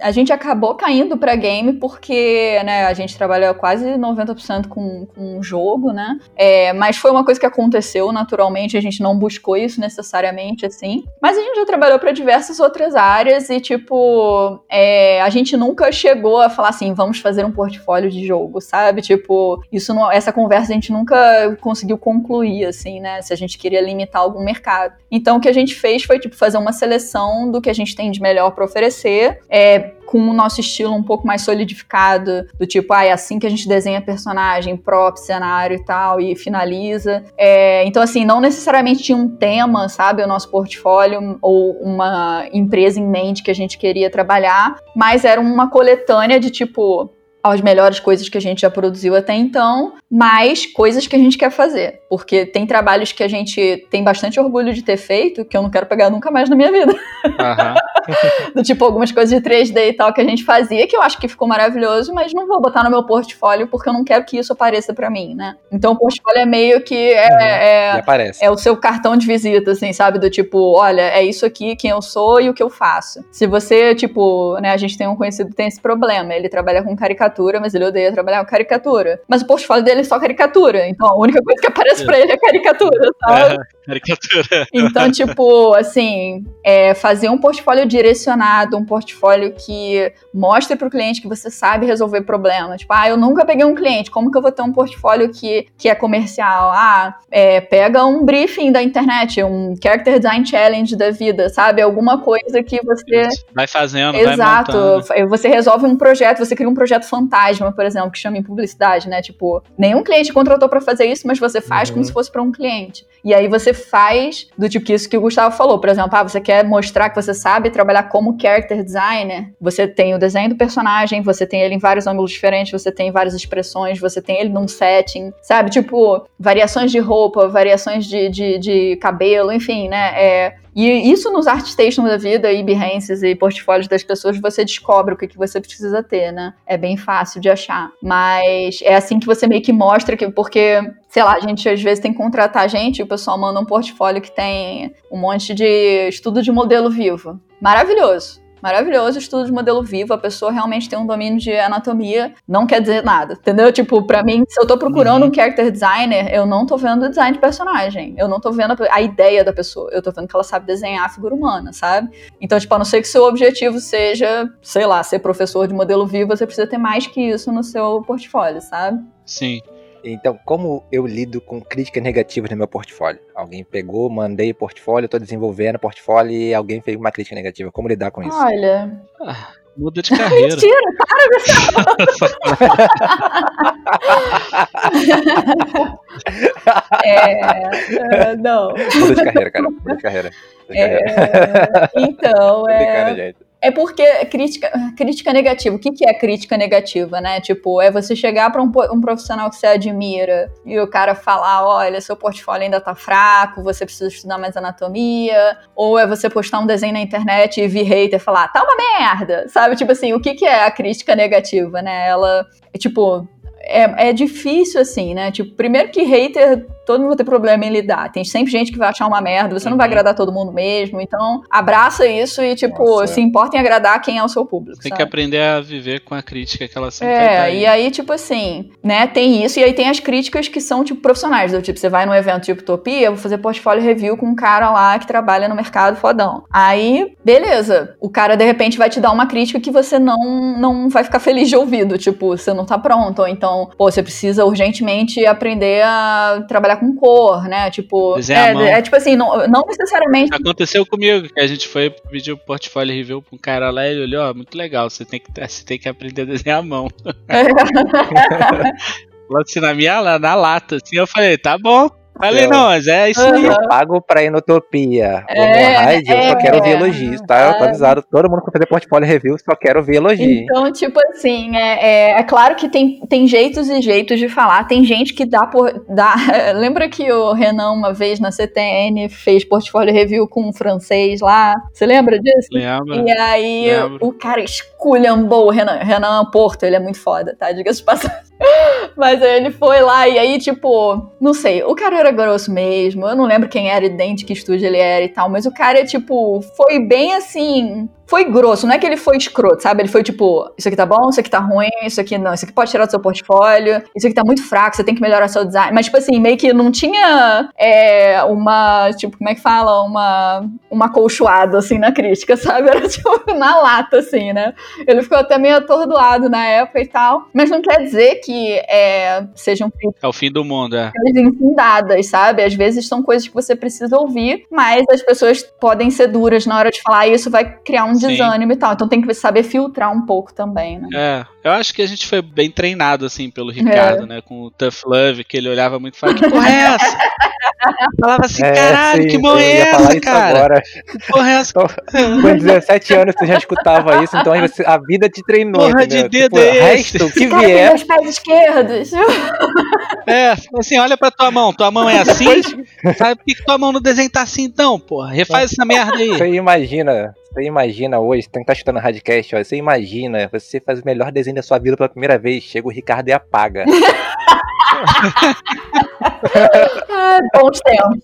a gente acabou caindo para game porque, né? A gente trabalha quase 90% com, com jogo, né? É, mas foi uma coisa que aconteceu naturalmente. A gente não buscou isso necessariamente assim. Mas a gente já trabalhou para diversas outras áreas e tipo é, a gente nunca chegou a falar assim vamos fazer um portfólio de jogo, sabe? Tipo isso não, essa conversa a gente nunca conseguiu conseguiu concluir, assim, né? Se a gente queria limitar algum mercado. Então, o que a gente fez foi, tipo, fazer uma seleção do que a gente tem de melhor para oferecer. É, com o nosso estilo um pouco mais solidificado, do tipo, ah, é assim que a gente desenha personagem, prop, cenário e tal, e finaliza. É, então, assim, não necessariamente tinha um tema, sabe, o nosso portfólio, ou uma empresa em mente que a gente queria trabalhar, mas era uma coletânea de tipo, as melhores coisas que a gente já produziu até então, mas coisas que a gente quer fazer. Porque tem trabalhos que a gente tem bastante orgulho de ter feito que eu não quero pegar nunca mais na minha vida. Uhum. Do tipo, algumas coisas de 3D e tal que a gente fazia, que eu acho que ficou maravilhoso, mas não vou botar no meu portfólio porque eu não quero que isso apareça para mim, né? Então o portfólio é meio que é, uhum. é, é, o seu cartão de visita, assim, sabe? Do tipo, olha, é isso aqui, quem eu sou e o que eu faço. Se você, tipo, né, a gente tem um conhecido que tem esse problema, ele trabalha com caricatura caricatura, mas ele odeia trabalhar com caricatura. Mas o portfólio dele é só caricatura. Então a única coisa que aparece é. pra ele é caricatura, sabe? É, caricatura. Então, tipo, assim, é, fazer um portfólio direcionado, um portfólio que mostre pro cliente que você sabe resolver problemas. Tipo, ah, eu nunca peguei um cliente, como que eu vou ter um portfólio que, que é comercial? Ah, é, pega um briefing da internet, um character design challenge da vida, sabe? Alguma coisa que você. Vai fazendo, Exato. Vai você resolve um projeto, você cria um projeto fantástico fantasma, por exemplo, que chama em publicidade, né? Tipo, nenhum cliente contratou para fazer isso, mas você faz uhum. como se fosse para um cliente. E aí você faz do tipo que isso que o Gustavo falou, por exemplo, ah, você quer mostrar que você sabe trabalhar como character designer, você tem o desenho do personagem, você tem ele em vários ângulos diferentes, você tem várias expressões, você tem ele num setting, sabe? Tipo, variações de roupa, variações de, de, de cabelo, enfim, né? É, e isso nos ArtStation da vida, e Behances e portfólios das pessoas, você descobre o que, que você precisa ter, né? É bem fácil de achar. Mas é assim que você meio que mostra que, porque, sei lá, a gente às vezes tem que contratar gente e o pessoal manda um portfólio que tem um monte de estudo de modelo vivo. Maravilhoso maravilhoso, estudo de modelo vivo, a pessoa realmente tem um domínio de anatomia, não quer dizer nada, entendeu? Tipo, para mim, se eu tô procurando uhum. um character designer, eu não tô vendo o design de personagem, eu não tô vendo a, a, ideia da pessoa, eu tô vendo que ela sabe desenhar a figura humana, sabe? Então, tipo, a não ser que seu objetivo seja, sei lá, ser professor de modelo vivo, você precisa ter mais que isso no seu portfólio, sabe? Sim. Então, como eu lido com críticas negativas no meu portfólio? Alguém pegou, mandei portfólio, estou desenvolvendo portfólio e alguém fez uma crítica negativa. Como lidar com isso? Olha. Ah, muda de carreira. Mentira, para é, uh, não. Muda de carreira, cara. Muda de carreira. Muda de carreira. É, então, é. É porque crítica, crítica negativa. O que, que é crítica negativa, né? Tipo, é você chegar para um, um, profissional que você admira e o cara falar: olha, seu portfólio ainda tá fraco, você precisa estudar mais anatomia. Ou é você postar um desenho na internet e vir hater falar: tá uma merda, sabe? Tipo assim, o que, que é a crítica negativa, né? Ela, tipo, é, é difícil assim, né? Tipo, primeiro que hater todo mundo vai ter problema em lidar. Tem sempre gente que vai achar uma merda, você uhum. não vai uhum. agradar todo mundo mesmo. Então, abraça isso e, tipo, Nossa. se importa em agradar quem é o seu público. Tem sabe? que aprender a viver com a crítica que ela sempre É, aí. e aí, tipo assim, né, tem isso, e aí tem as críticas que são, tipo, profissionais. Do tipo, você vai num evento tipo Utopia, vou fazer portfólio review com um cara lá que trabalha no mercado fodão. Aí, beleza. O cara, de repente, vai te dar uma crítica que você não, não vai ficar feliz de ouvido. Tipo, você não tá pronto. Ou então, pô, você precisa urgentemente aprender a trabalhar com cor, né? Tipo, é, é, tipo assim, não, não necessariamente. Aconteceu comigo, que a gente foi pedir o portfólio review pra um cara lá e ele olhou, ó, muito legal, você tem que, você tem que aprender a desenhar a mão. É. assim, na minha na lata, assim, eu falei, tá bom. Falei, não, mas é isso aí. Eu pago pra ir no Utopia. É, Raid, é, eu só quero ouvir elogios, tá? É. Eu tô avisado, todo mundo que fazer portfólio review, só quero ouvir elogios. Então, tipo assim, é, é, é, claro que tem, tem jeitos e jeitos de falar. Tem gente que dá por. Dá, lembra que o Renan, uma vez na CTN, fez portfólio review com um francês lá? Você lembra disso? Lembro. E aí lembro. o cara esculhambou o Renan. Renan Porto, ele é muito foda, tá? Diga-se passagem. Mas aí ele foi lá e aí, tipo, não sei, o cara era grosso mesmo. Eu não lembro quem era e dente que estúdio ele era e tal, mas o cara, tipo, foi bem assim foi grosso, não é que ele foi escroto, sabe? Ele foi tipo, isso aqui tá bom, isso aqui tá ruim, isso aqui não, isso aqui pode tirar do seu portfólio, isso aqui tá muito fraco, você tem que melhorar seu design. Mas, tipo assim, meio que não tinha é, uma, tipo, como é que fala? Uma, uma colchoada, assim, na crítica, sabe? Era, tipo, na lata, assim, né? Ele ficou até meio atordoado na época e tal. Mas não quer dizer que é, sejam críticas. É o fim do mundo, é. Infundadas, sabe? Às vezes são coisas que você precisa ouvir, mas as pessoas podem ser duras na hora de falar, e isso vai criar um desânimo e tal. Então tem que saber filtrar um pouco também, né? É, eu acho que a gente foi bem treinado, assim, pelo Ricardo, é. né? Com o Tough Love, que ele olhava muito e falava, que porra é essa? Falava assim, é, caralho, sim, que porra é essa, cara? Agora. Que porra é essa? Então, com 17 anos você já escutava isso, então a vida te treinou. Porra entendeu? de dedo tipo, é resto, que vier. Meus pés esquerdos. É, assim, olha pra tua mão, tua mão é assim, sabe por que tua mão no desenho tá assim então, porra? Refaz essa merda aí. Você imagina, você imagina hoje, tem que estar tá chutando Radcast, ó, você imagina, você faz o melhor desenho da sua vida pela primeira vez, chega o Ricardo e apaga. ah, bons tempos.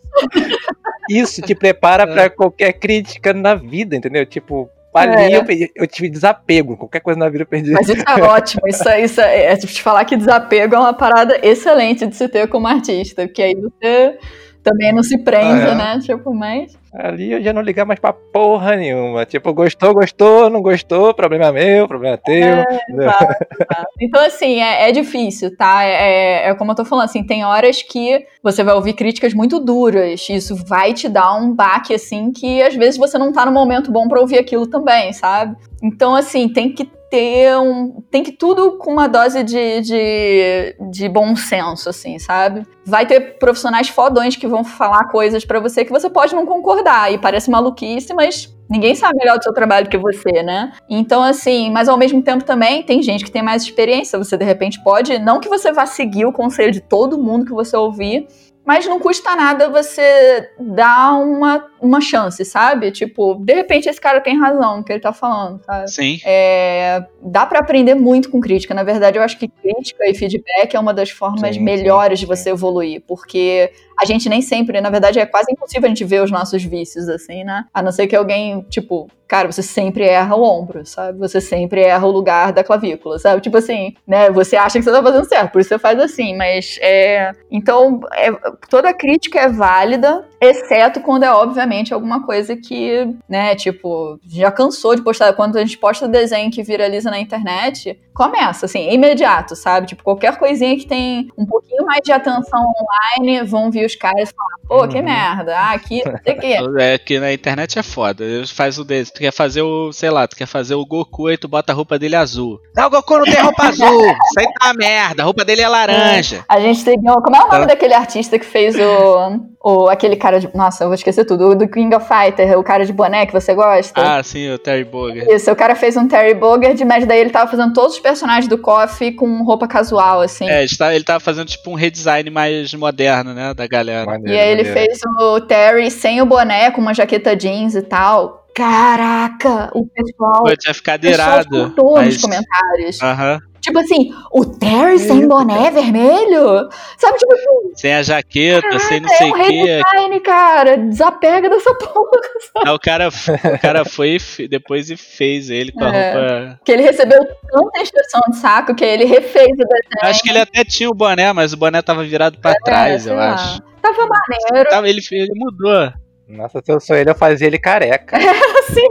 Isso te prepara para qualquer crítica na vida, entendeu? Tipo, ali é. eu, eu, tive desapego, qualquer coisa na vida eu perdi. Mas isso é ótimo, isso, isso é, é, te falar que desapego é uma parada excelente de se ter como artista, porque aí você também não se prende, ah, é. né? Tipo, mas. Ali eu já não ligar mais pra porra nenhuma. Tipo, gostou, gostou, não gostou, problema meu, problema teu. É, Então, assim, é, é difícil, tá? É, é, é, como eu tô falando, assim, tem horas que você vai ouvir críticas muito duras. Isso vai te dar um baque, assim, que às vezes você não tá no momento bom pra ouvir aquilo também, sabe? Então, assim, tem que ter um. Tem que tudo com uma dose de, de, de bom senso, assim, sabe? Vai ter profissionais fodões que vão falar coisas para você que você pode não concordar. E parece maluquice, mas Ninguém sabe melhor do seu trabalho que você, né? Então, assim, mas ao mesmo tempo também tem gente que tem mais experiência. Você, de repente, pode. Não que você vá seguir o conselho de todo mundo que você ouvir, mas não custa nada você dar uma, uma chance, sabe? Tipo, de repente esse cara tem razão no que ele tá falando, sabe? Sim. É, dá para aprender muito com crítica. Na verdade, eu acho que crítica e feedback é uma das formas sim, melhores sim, de você sim. evoluir, porque a gente nem sempre, na verdade, é quase impossível a gente ver os nossos vícios, assim, né? A não ser que alguém, tipo, cara, você sempre erra o ombro, sabe? Você sempre erra o lugar da clavícula, sabe? Tipo assim, né? Você acha que você tá fazendo certo, por isso você faz assim, mas é. Então, é... toda crítica é válida, exceto quando é, obviamente, alguma coisa que, né, tipo, já cansou de postar. Quando a gente posta desenho que viraliza na internet, começa, assim, imediato, sabe? Tipo, qualquer coisinha que tem um pouquinho mais de atenção online, vão vir os caras e falar, pô, que uhum. merda, ah, aqui, não sei o quê. É que na internet é foda. Faz o desenho, tu quer fazer o, sei lá, tu quer fazer o Goku e tu bota a roupa dele azul. Não, o Goku não tem roupa azul, isso aí tá merda, a roupa dele é laranja. A gente tem, como é o nome tá. daquele artista que fez o, o, aquele cara de, nossa, eu vou esquecer tudo, o do King of Fighter, o cara de boné que você gosta? Ah, sim, o Terry Bogard. Isso, o cara fez um Terry Bogard, mas daí ele tava fazendo todos os personagens do KOF com roupa casual, assim. É, ele tava fazendo tipo um redesign mais moderno, né, da galera. Maneiro, e aí ele fez o Terry sem o boné, com uma jaqueta jeans e tal. Caraca, o pessoal. Eu tinha ficado irado. mas... nos comentários. Aham. Tipo assim, o Terry sem boné vermelho? Sabe, tipo assim. Sem a jaqueta, caraca, sem não sei o é um quê. Design, cara. Desapega dessa porra. Aí o cara, o cara foi depois e fez ele com a é, roupa. Que ele recebeu tanta expressão de saco que ele refez o desenho. Acho que ele até tinha o boné, mas o boné tava virado pra é, trás, eu lá. acho. Tava maneiro. Ele, ele mudou. Nossa, se eu sou ele, eu fazia ele careca. É, sim.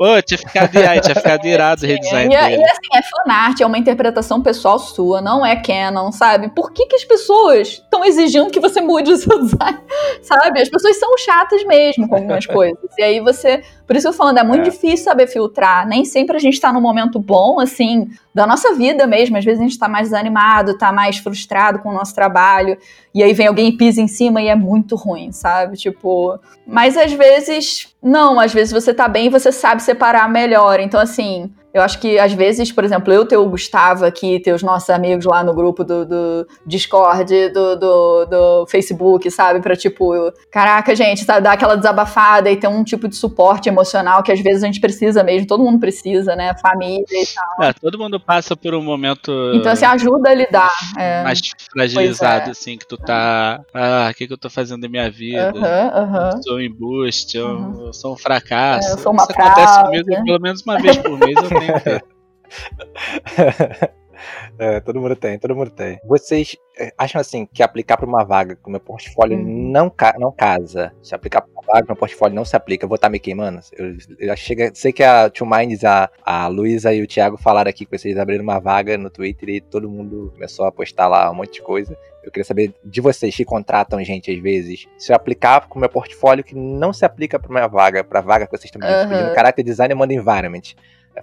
Pô, tinha ficado, aí, tinha ficado irado o redesign e, dele. E assim, é fanart, é uma interpretação pessoal sua, não é canon, sabe? Por que, que as pessoas estão exigindo que você mude o seu design? Sabe? As pessoas são chatas mesmo com algumas coisas. E aí você. Por isso que eu tô falando, é muito é. difícil saber filtrar. Nem sempre a gente tá num momento bom, assim, da nossa vida mesmo. Às vezes a gente tá mais desanimado, tá mais frustrado com o nosso trabalho. E aí vem alguém e pisa em cima e é muito ruim, sabe? Tipo. Mas às vezes. Não, às vezes você tá bem e você sabe separar melhor. Então, assim, eu acho que às vezes, por exemplo, eu ter o Gustavo aqui, ter os nossos amigos lá no grupo do, do Discord, do, do, do, Facebook, sabe? Pra tipo, caraca, gente, sabe? Dar aquela desabafada e ter um tipo de suporte emocional que às vezes a gente precisa mesmo, todo mundo precisa, né? Família e tal. É, todo mundo passa por um momento. Então, assim, ajuda a lidar. É. Mais fragilizado, é. assim, que tu tá. Ah, o que, que eu tô fazendo da minha vida? Eu sou um embuste, eu, uhum. eu sou um fracasso. É, eu sou uma Isso acontece comigo pelo menos uma vez por mês. Eu é, todo mundo tem, todo mundo tem. Vocês é, acham assim que aplicar para uma vaga com meu portfólio hum. não, ca não casa? Se aplicar para uma vaga com meu portfólio não se aplica, eu vou estar tá me queimando? Eu, eu chega, sei que a Two Minds, a, a Luísa e o Thiago falaram aqui que vocês abriram uma vaga no Twitter e todo mundo começou a postar lá um monte de coisa. Eu queria saber de vocês que contratam gente às vezes, se eu aplicar com o meu portfólio que não se aplica para minha vaga, para vaga que vocês estão me uhum. pedindo, character design e manda environment.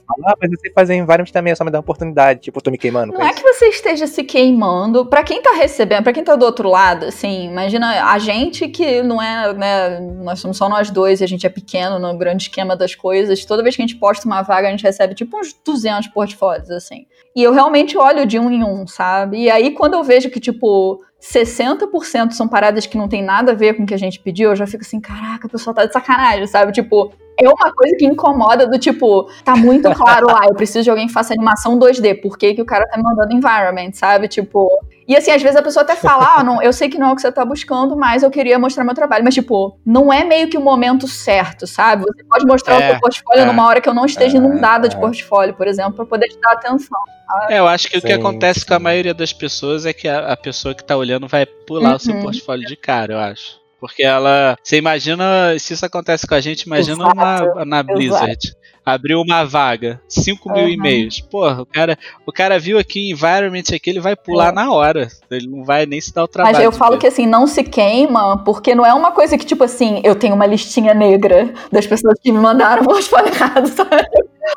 Falar, ah, mas você fazer environment também é só me dar uma oportunidade. Tipo, eu tô me queimando. Não é que você esteja se queimando. Pra quem tá recebendo, pra quem tá do outro lado, assim, imagina a gente que não é, né? Nós somos só nós dois e a gente é pequeno no grande esquema das coisas. Toda vez que a gente posta uma vaga, a gente recebe tipo uns 200 portfólios, assim. E eu realmente olho de um em um, sabe? E aí quando eu vejo que, tipo, 60% são paradas que não tem nada a ver com o que a gente pediu, eu já fico assim, caraca, a pessoa tá de sacanagem, sabe? Tipo, é uma coisa que incomoda do tipo, tá muito claro lá, eu preciso de alguém que faça animação 2D, por que, que o cara tá me mandando environment, sabe? Tipo. E assim, às vezes a pessoa até fala, ah, não, eu sei que não é o que você tá buscando, mas eu queria mostrar meu trabalho. Mas, tipo, não é meio que o momento certo, sabe? Você pode mostrar é, o seu portfólio é, numa hora que eu não esteja é, inundada de é. portfólio, por exemplo, pra poder te dar atenção. Sabe? É, eu acho que sim, o que acontece sim. com a maioria das pessoas é que a, a pessoa que tá olhando vai pular uhum. o seu uhum. portfólio de cara, eu acho. Porque ela. Você imagina. Se isso acontece com a gente, imagina uma, na Blizzard. Exato. Abriu uma vaga, 5 mil uhum. e-mails. Porra, o cara, o cara viu aqui environment aqui, ele vai pular é. na hora. Ele não vai nem se dar o trabalho. Mas eu falo ver. que assim, não se queima, porque não é uma coisa que, tipo assim, eu tenho uma listinha negra das pessoas que me mandaram o errado, sabe?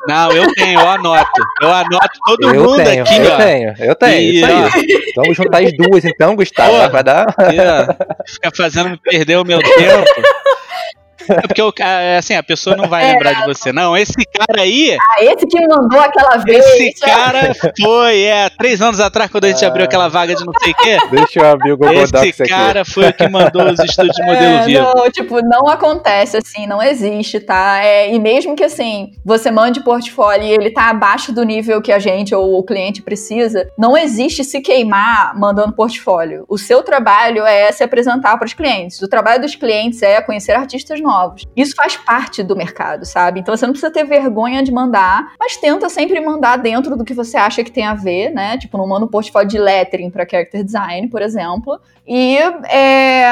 Não, eu tenho, eu anoto. Eu anoto todo eu mundo tenho, aqui, eu ó. Tenho, eu tenho. Vamos juntar as duas então, Gustavo. Pô, vai dar. Fica fazendo me perder o meu tempo. É porque é assim, a pessoa não vai é. lembrar de você, não. Esse cara aí. Ah, esse que mandou aquela vez. Esse cara foi, é, três anos atrás, quando a gente abriu aquela vaga de não sei o quê. Deixa eu abrir o Google Esse Docs cara foi o que mandou os estudos de modelo é, vivo. Não, tipo, não acontece assim, não existe, tá? É, e mesmo que assim, você mande portfólio e ele tá abaixo do nível que a gente ou o cliente precisa, não existe se queimar mandando portfólio. O seu trabalho é se apresentar para os clientes. O trabalho dos clientes é conhecer artistas novos novos. Isso faz parte do mercado, sabe? Então você não precisa ter vergonha de mandar, mas tenta sempre mandar dentro do que você acha que tem a ver, né? Tipo, não manda um portfólio de lettering para character design, por exemplo. E, é,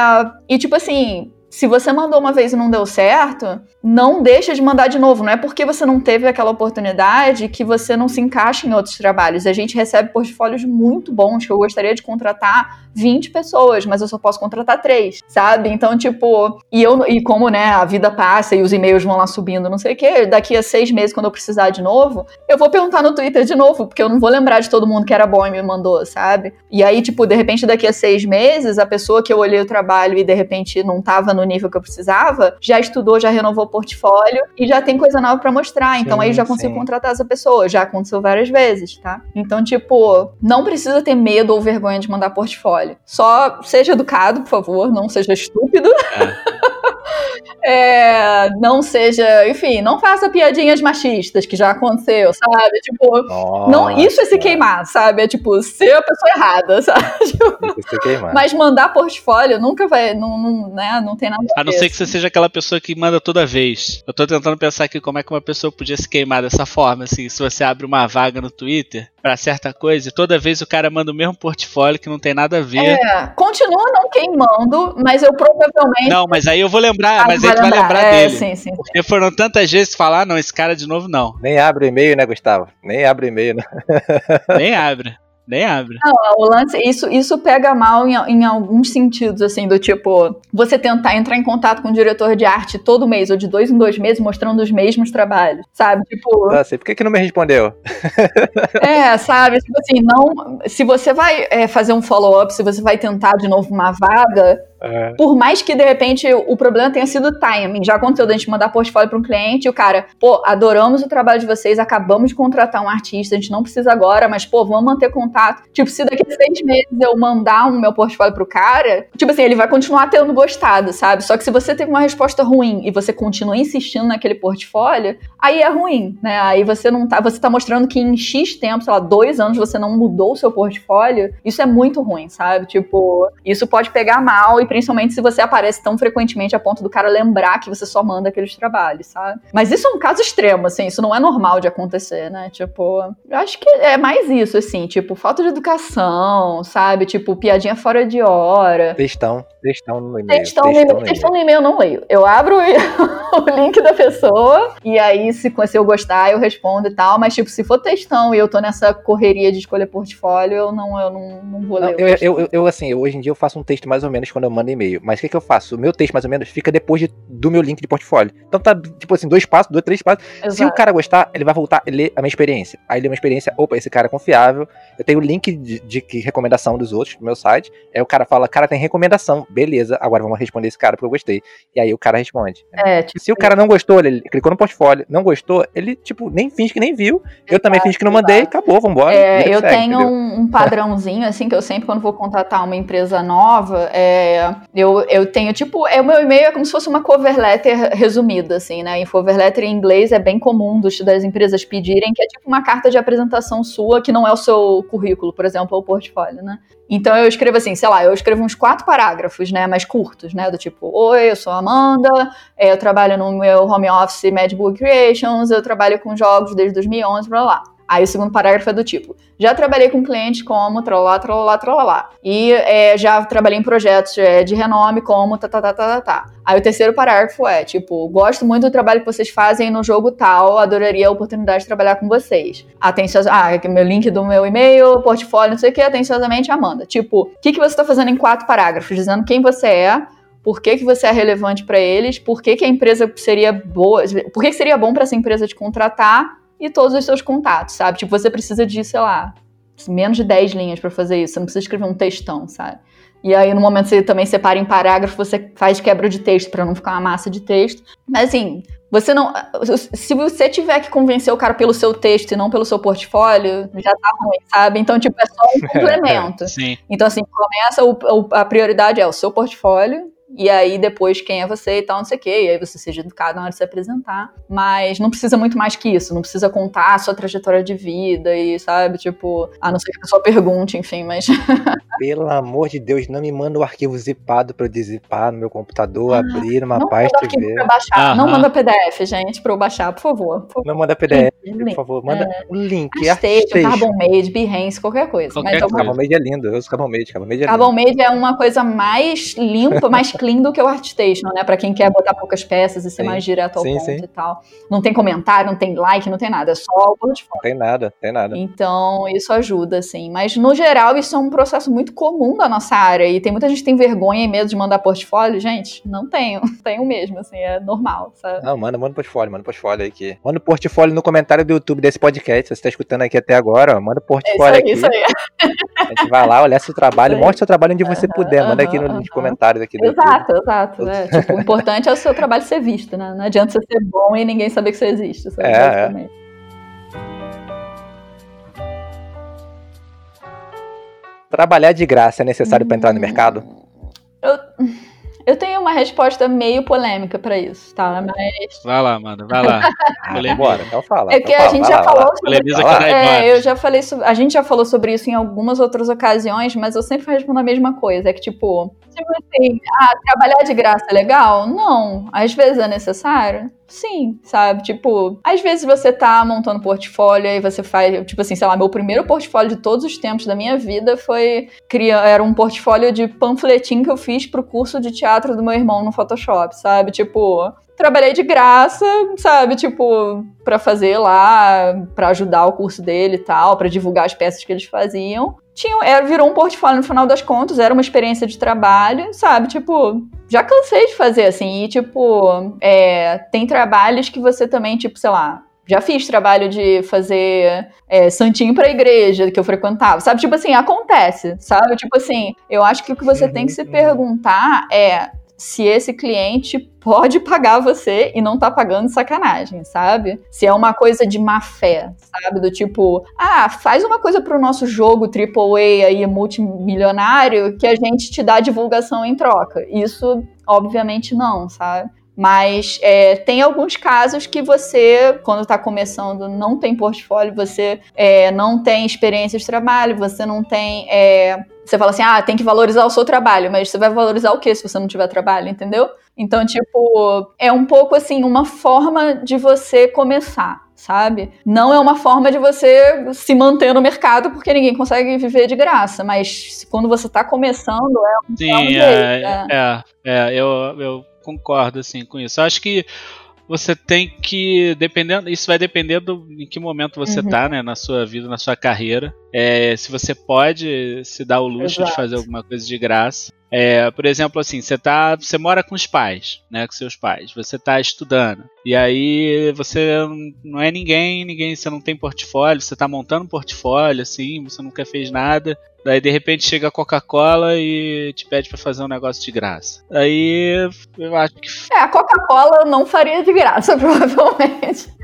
e tipo assim, se você mandou uma vez e não deu certo, não deixa de mandar de novo. Não é porque você não teve aquela oportunidade que você não se encaixa em outros trabalhos. A gente recebe portfólios muito bons que eu gostaria de contratar 20 pessoas, mas eu só posso contratar três, sabe? Então, tipo, e eu e como, né, a vida passa e os e-mails vão lá subindo, não sei o quê, daqui a seis meses, quando eu precisar de novo, eu vou perguntar no Twitter de novo, porque eu não vou lembrar de todo mundo que era bom e me mandou, sabe? E aí, tipo, de repente, daqui a seis meses, a pessoa que eu olhei o trabalho e de repente não tava no nível que eu precisava, já estudou, já renovou o portfólio e já tem coisa nova para mostrar. Então sim, aí já consigo sim. contratar essa pessoa. Já aconteceu várias vezes, tá? Então, tipo, não precisa ter medo ou vergonha de mandar portfólio. Só seja educado, por favor, não seja estúpido. É. é, não seja, enfim, não faça piadinhas machistas, que já aconteceu, sabe? Tipo, Nossa. não, isso é se queimar, sabe? É tipo, ser a pessoa errada, sabe? Tipo, queimar. Mas mandar portfólio nunca vai, não, não, né, não tem nada a, a não ser que você seja aquela pessoa que manda toda vez. Eu tô tentando pensar aqui como é que uma pessoa podia se queimar dessa forma, assim, se você abre uma vaga no Twitter para certa coisa e toda vez o cara manda o mesmo portfólio que não tem nada a ver. É, continua não queimando, mas eu provavelmente. Não, mas aí eu vou lembrar, ah, mas aí tu vai lembrar é, dele. Sim, sim, porque foram tantas vezes falar, ah, não, esse cara de novo não. Nem abre e-mail, né, Gustavo? Nem abre e-mail, né? Nem abre. Nem abre. Não, o lance, isso, isso pega mal em, em alguns sentidos, assim, do tipo, você tentar entrar em contato com o diretor de arte todo mês, ou de dois em dois meses, mostrando os mesmos trabalhos, sabe? Tipo. Ah, sei, por que, que não me respondeu? é, sabe? Tipo assim, não. Se você vai é, fazer um follow-up, se você vai tentar de novo uma vaga, é. Por mais que de repente o problema tenha sido o timing. Já aconteceu da gente mandar portfólio para um cliente e o cara, pô, adoramos o trabalho de vocês, acabamos de contratar um artista, a gente não precisa agora, mas pô, vamos manter contato. Tipo, se daqui a seis meses eu mandar um meu portfólio pro cara, tipo assim, ele vai continuar tendo gostado, sabe? Só que se você teve uma resposta ruim e você continua insistindo naquele portfólio, aí é ruim, né? Aí você não tá, você tá mostrando que em X tempo, sei lá, dois anos você não mudou o seu portfólio, isso é muito ruim, sabe? Tipo, isso pode pegar mal e principalmente se você aparece tão frequentemente a ponto do cara lembrar que você só manda aqueles trabalhos, sabe? Mas isso é um caso extremo, assim, isso não é normal de acontecer, né? Tipo, eu acho que é mais isso, assim, tipo, falta de educação, sabe? Tipo, piadinha fora de hora. Textão, textão no e-mail. Textão, textão, no, e-mail. textão no e-mail eu não leio. Eu abro o link da pessoa e aí, se, se eu gostar, eu respondo e tal, mas, tipo, se for textão e eu tô nessa correria de escolher portfólio, eu não, eu não, não vou não, ler. Eu, eu, eu, eu, assim, hoje em dia eu faço um texto mais ou menos quando eu mando e-mail. Mas o que, que eu faço? O meu texto, mais ou menos, fica depois de, do meu link de portfólio. Então tá, tipo assim, dois passos, dois, três passos. Exato. Se o cara gostar, ele vai voltar e ler a minha experiência. Aí lê uma experiência, opa, esse cara é confiável. Eu tenho o link de, de, de recomendação dos outros no meu site. Aí o cara fala, cara, tem recomendação. Beleza, agora vamos responder esse cara porque eu gostei. E aí o cara responde. É, tipo, Se o cara não gostou, ele clicou no portfólio, não gostou, ele, tipo, nem finge que nem viu. Eu também finge que não mandei, acabou, vambora. É, eu segue, tenho um, um, padrãozinho, assim, que eu sempre, quando vou contratar uma empresa nova, é, eu, eu tenho, tipo, é, o meu e-mail é como se fosse uma cover letter resumida, assim, né? Em cover letter em inglês é bem comum dos, das empresas pedirem, que é tipo uma carta de apresentação sua, que não é o seu currículo, por exemplo, ou portfólio, né? Então eu escrevo assim, sei lá, eu escrevo uns quatro parágrafos, né, mais curtos, né, do tipo, oi, eu sou a Amanda, é, eu trabalho no meu home office Mad Creations, eu trabalho com jogos desde 2011, blá blá. Aí o segundo parágrafo é do tipo: já trabalhei com clientes como trolá, trolá, trolá. E é, já trabalhei em projetos é, de renome como tá, tá, tá, tá, tá, tá. Aí o terceiro parágrafo é tipo: gosto muito do trabalho que vocês fazem no jogo tal, adoraria a oportunidade de trabalhar com vocês. Atenciosa, ah, meu link do meu e-mail, portfólio, não sei o que, atenciosamente, Amanda. Tipo, o que, que você está fazendo em quatro parágrafos? Dizendo quem você é, por que, que você é relevante para eles, por que, que a empresa seria boa, por que, que seria bom para essa empresa te contratar e todos os seus contatos, sabe? Tipo, você precisa de, sei lá, menos de 10 linhas para fazer isso. Você não precisa escrever um textão, sabe? E aí, no momento que você também separa em parágrafo, você faz quebra de texto para não ficar uma massa de texto. Mas assim, você não. Se você tiver que convencer o cara pelo seu texto e não pelo seu portfólio, já tá ruim, sabe? Então, tipo, é só um complemento. Sim. Então, assim, começa, o, a prioridade é o seu portfólio e aí depois quem é você e tal, não sei o quê. E aí você seja educado na hora de se apresentar. Mas não precisa muito mais que isso. Não precisa contar a sua trajetória de vida e, sabe, tipo, a não ser que a pessoa pergunte, enfim, mas. Pelo amor de Deus, não me manda o arquivo zipado pra eu dizipar no meu computador, ah, abrir uma não pasta e ver. Pra baixar. Não manda PDF, gente, pra eu baixar, por favor. Por Não manda PDF, por favor. Manda é. um link. Artstation, Carbon-Made, Behance, qualquer coisa. Qualquer mas, Carbon-Made é lindo. Eu uso Carbon-Made. Carbon-Made é Carbon-Made é uma coisa mais limpa, mais clean do que o ArtStation, né? Para quem quer botar poucas peças e ser sim. mais direto ao sim, ponto sim. e tal. Não tem comentário, não tem like, não tem nada, é só o portfólio. Não tem nada, tem nada. Então, isso ajuda, assim. Mas, no geral, isso é um processo muito comum da nossa área. E tem muita gente que tem vergonha e medo de mandar portfólio. Gente, não tenho. Tenho mesmo, assim, é normal, sabe? Não, manda, manda portfólio, manda portfólio aí aqui. Manda portfólio no comentário do YouTube desse podcast. Se você tá escutando aqui até agora, ó, manda portfólio é isso aí, aqui. Isso aí. A gente vai lá, olhar seu trabalho, mostra seu trabalho onde você puder. Manda aqui nos comentários aqui do Exato, YouTube. exato. É, tipo, o importante é o seu trabalho ser visto, né? Não adianta você ser bom e ninguém saber que você existe. Sabe? É, é. Trabalhar de graça é necessário hum, para entrar no mercado? Eu, Eu tenho uma resposta meio polêmica para isso, tá? Mas. Vai lá, mano, vai lá. bora, então fala. É que então a gente já falou sobre. É, eu já falei sobre, A gente já falou sobre isso em algumas outras ocasiões, mas eu sempre respondo a mesma coisa. É que, tipo, tipo assim, ah, trabalhar de graça é legal? Não. Às vezes é necessário? Sim, sabe? Tipo, às vezes você tá montando portfólio e você faz, tipo assim, sei lá, meu primeiro portfólio de todos os tempos da minha vida foi era um portfólio de panfletinho que eu fiz pro curso de teatro do meu irmão no Photoshop, sabe? Tipo, trabalhei de graça, sabe? Tipo, para fazer lá, para ajudar o curso dele e tal, para divulgar as peças que eles faziam tinha, era, virou um portfólio no final das contas, era uma experiência de trabalho, sabe? Tipo, já cansei de fazer assim. E, tipo, é, tem trabalhos que você também, tipo, sei lá, já fiz trabalho de fazer é, santinho pra igreja que eu frequentava, sabe? Tipo assim, acontece, sabe? Tipo assim, eu acho que o que você tem que se uhum. perguntar é se esse cliente pode pagar você e não tá pagando sacanagem, sabe? Se é uma coisa de má fé, sabe? Do tipo, ah, faz uma coisa pro nosso jogo AAA aí multimilionário que a gente te dá divulgação em troca. Isso, obviamente, não, sabe? Mas é, tem alguns casos que você, quando está começando, não tem portfólio, você é, não tem experiência de trabalho, você não tem. É, você fala assim, ah, tem que valorizar o seu trabalho, mas você vai valorizar o que se você não tiver trabalho, entendeu? Então, tipo, é um pouco assim, uma forma de você começar sabe? Não é uma forma de você se manter no mercado, porque ninguém consegue viver de graça, mas quando você está começando, é um Sim, é, é, é, é, eu, eu concordo assim com isso. Eu acho que você tem que dependendo isso vai depender do em que momento você uhum. tá né na sua vida na sua carreira é, se você pode se dar o luxo Exato. de fazer alguma coisa de graça é, por exemplo, assim, você tá, você mora com os pais, né, com seus pais, você está estudando e aí você não é ninguém, ninguém, você não tem portfólio, você está montando um portfólio, assim, você nunca fez nada, daí de repente chega a Coca-Cola e te pede para fazer um negócio de graça. Aí eu acho que é a Coca-Cola eu não faria de graça provavelmente.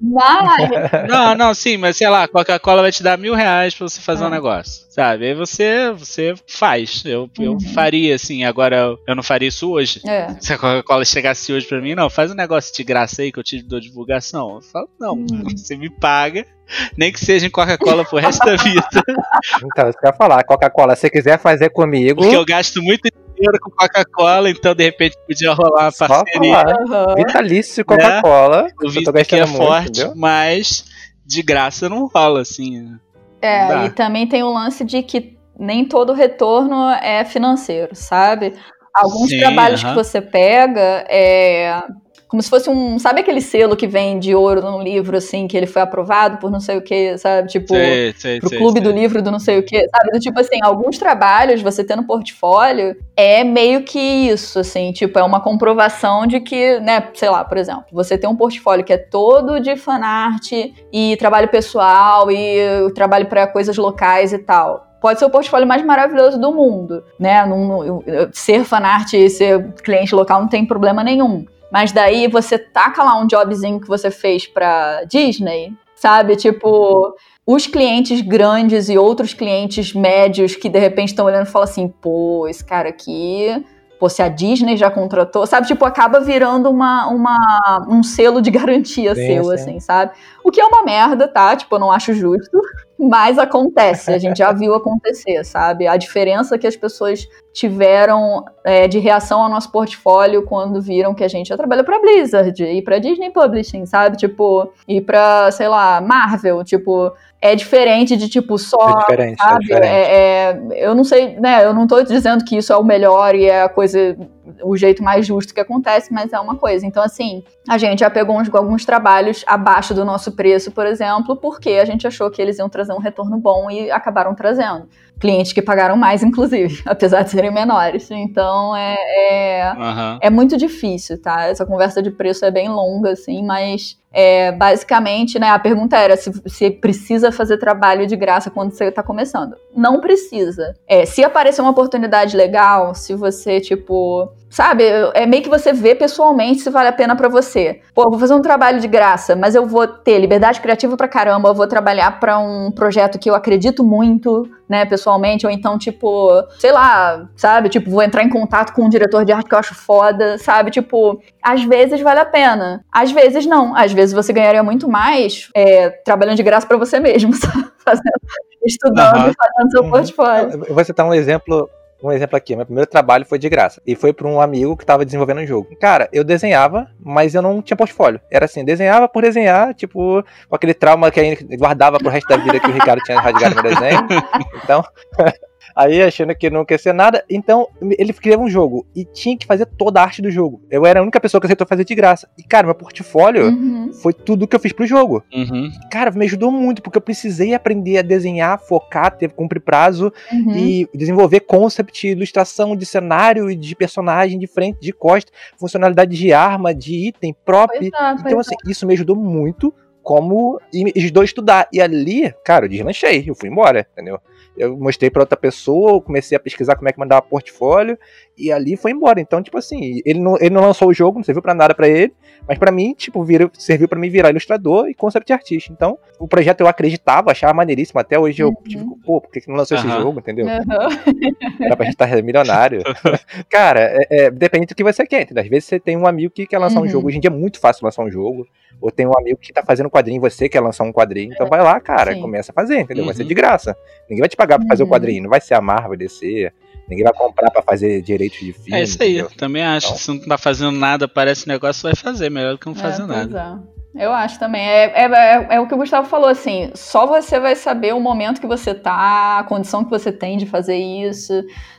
Mas não, não, sim, mas sei lá, Coca-Cola vai te dar mil reais para você fazer ah. um negócio, sabe? Aí você você faz. Eu, eu uhum faria, assim. Agora, eu não faria isso hoje. É. Se a Coca-Cola chegasse hoje pra mim, não, faz um negócio de graça aí que eu te dou divulgação. Eu falo, não, hum. você me paga. Nem que seja em Coca-Cola pro resto da vida. Então, isso que eu ia falar. Coca-Cola, se quiser fazer comigo. Porque eu gasto muito dinheiro com Coca-Cola, então de repente podia rolar uma parceria. Uhum. Vitalício Coca-Cola. Né? O vídeo aqui é muito, forte, entendeu? mas de graça não rola, assim. É, e também tem o lance de que nem todo retorno é financeiro, sabe? Alguns Sim, trabalhos uh -huh. que você pega é como se fosse um. Sabe aquele selo que vem de ouro num livro, assim, que ele foi aprovado por não sei o que, sabe? Tipo, sei, sei, pro sei, clube do livro do não sei o que, sabe? Do tipo assim, alguns trabalhos você ter no portfólio é meio que isso, assim, tipo, é uma comprovação de que, né, sei lá, por exemplo, você tem um portfólio que é todo de fanart e trabalho pessoal e trabalho para coisas locais e tal pode ser o portfólio mais maravilhoso do mundo, né? Num, ser fanart e ser cliente local não tem problema nenhum. Mas daí você taca lá um jobzinho que você fez pra Disney, sabe? Tipo, os clientes grandes e outros clientes médios que de repente estão olhando e falam assim: pô, esse cara aqui. Pô, se a Disney já contratou, sabe? Tipo, acaba virando uma, uma, um selo de garantia sim, seu, sim. assim, sabe? O que é uma merda, tá? Tipo, eu não acho justo. Mas acontece, a gente já viu acontecer, sabe? A diferença que as pessoas tiveram é, de reação ao nosso portfólio quando viram que a gente já trabalha para Blizzard e para Disney Publishing, sabe? Tipo, e para, sei lá, Marvel, tipo, é diferente de tipo só, é diferente, é sabe? É diferente. É, eu não sei, né? Eu não tô dizendo que isso é o melhor e é a coisa o jeito mais justo que acontece, mas é uma coisa. Então, assim, a gente já pegou uns, alguns trabalhos abaixo do nosso preço, por exemplo, porque a gente achou que eles iam trazer um retorno bom e acabaram trazendo. Clientes que pagaram mais, inclusive, apesar de serem menores. Então, é, é, uhum. é muito difícil, tá? Essa conversa de preço é bem longa, assim, mas é, basicamente, né, a pergunta era se, precisa fazer trabalho de graça quando você está começando. Não precisa. É, se aparecer uma oportunidade legal, se você, tipo, sabe, é meio que você vê pessoalmente se vale a pena para você. Pô, vou fazer um trabalho de graça, mas eu vou ter liberdade criativa pra caramba, eu vou trabalhar para um projeto que eu acredito muito, né, pessoalmente, ou então, tipo, sei lá, sabe? Tipo, vou entrar em contato com um diretor de arte que eu acho foda, sabe? Tipo, às vezes vale a pena. Às vezes não. Às vezes você ganharia muito mais é, trabalhando de graça para você mesmo, sabe? Fazendo, estudando e fazendo seu uhum. portfólio. Eu vou citar um exemplo um exemplo aqui, meu primeiro trabalho foi de graça. E foi para um amigo que estava desenvolvendo um jogo. Cara, eu desenhava, mas eu não tinha portfólio. Era assim, desenhava por desenhar, tipo, com aquele trauma que aí guardava pro resto da vida que o Ricardo tinha rasgado no desenho. Então, Aí achando que não quer ser nada, então ele criou um jogo e tinha que fazer toda a arte do jogo. Eu era a única pessoa que aceitou fazer de graça. E, cara, meu portfólio uhum. foi tudo que eu fiz pro jogo. Uhum. Cara, me ajudou muito, porque eu precisei aprender a desenhar, focar, ter, cumprir prazo uhum. e desenvolver concept, ilustração de cenário e de personagem de frente, de costa, funcionalidade de arma, de item, prop. É, então, assim, é. isso me ajudou muito como e ajudou a estudar. E ali, cara, eu deslanchei, eu fui embora, entendeu? Eu mostrei para outra pessoa, comecei a pesquisar como é que mandava portfólio e ali foi embora. Então, tipo assim, ele não, ele não lançou o jogo, não serviu para nada para ele, mas para mim, tipo, vira, serviu para mim virar ilustrador e concept artista. Então, o projeto eu acreditava, achava maneiríssimo. Até hoje eu, uhum. tipo, pô, por que, não lançou uhum. esse jogo, entendeu? Uhum. Era pra gente estar milionário. Cara, é, é, depende do que você quer, entendeu? Às vezes você tem um amigo que quer lançar um uhum. jogo. Hoje em dia é muito fácil lançar um jogo. Ou tem um amigo que tá fazendo um quadrinho você quer lançar um quadrinho. Então vai lá, cara, Sim. começa a fazer, entendeu? Vai ser de graça. Ninguém vai te pagar pra fazer o uhum. quadrinho. Não vai ser a Marvel, DC. Ninguém vai comprar para fazer direitos de filme. É isso aí, entendeu? também acho. Então, se não tá fazendo nada, parece negócio, vai fazer. Melhor do que não é, fazer nada. É. Eu acho também. É, é, é, é, o que o Gustavo falou, assim, só você vai saber o momento que você tá, a condição que você tem de fazer isso,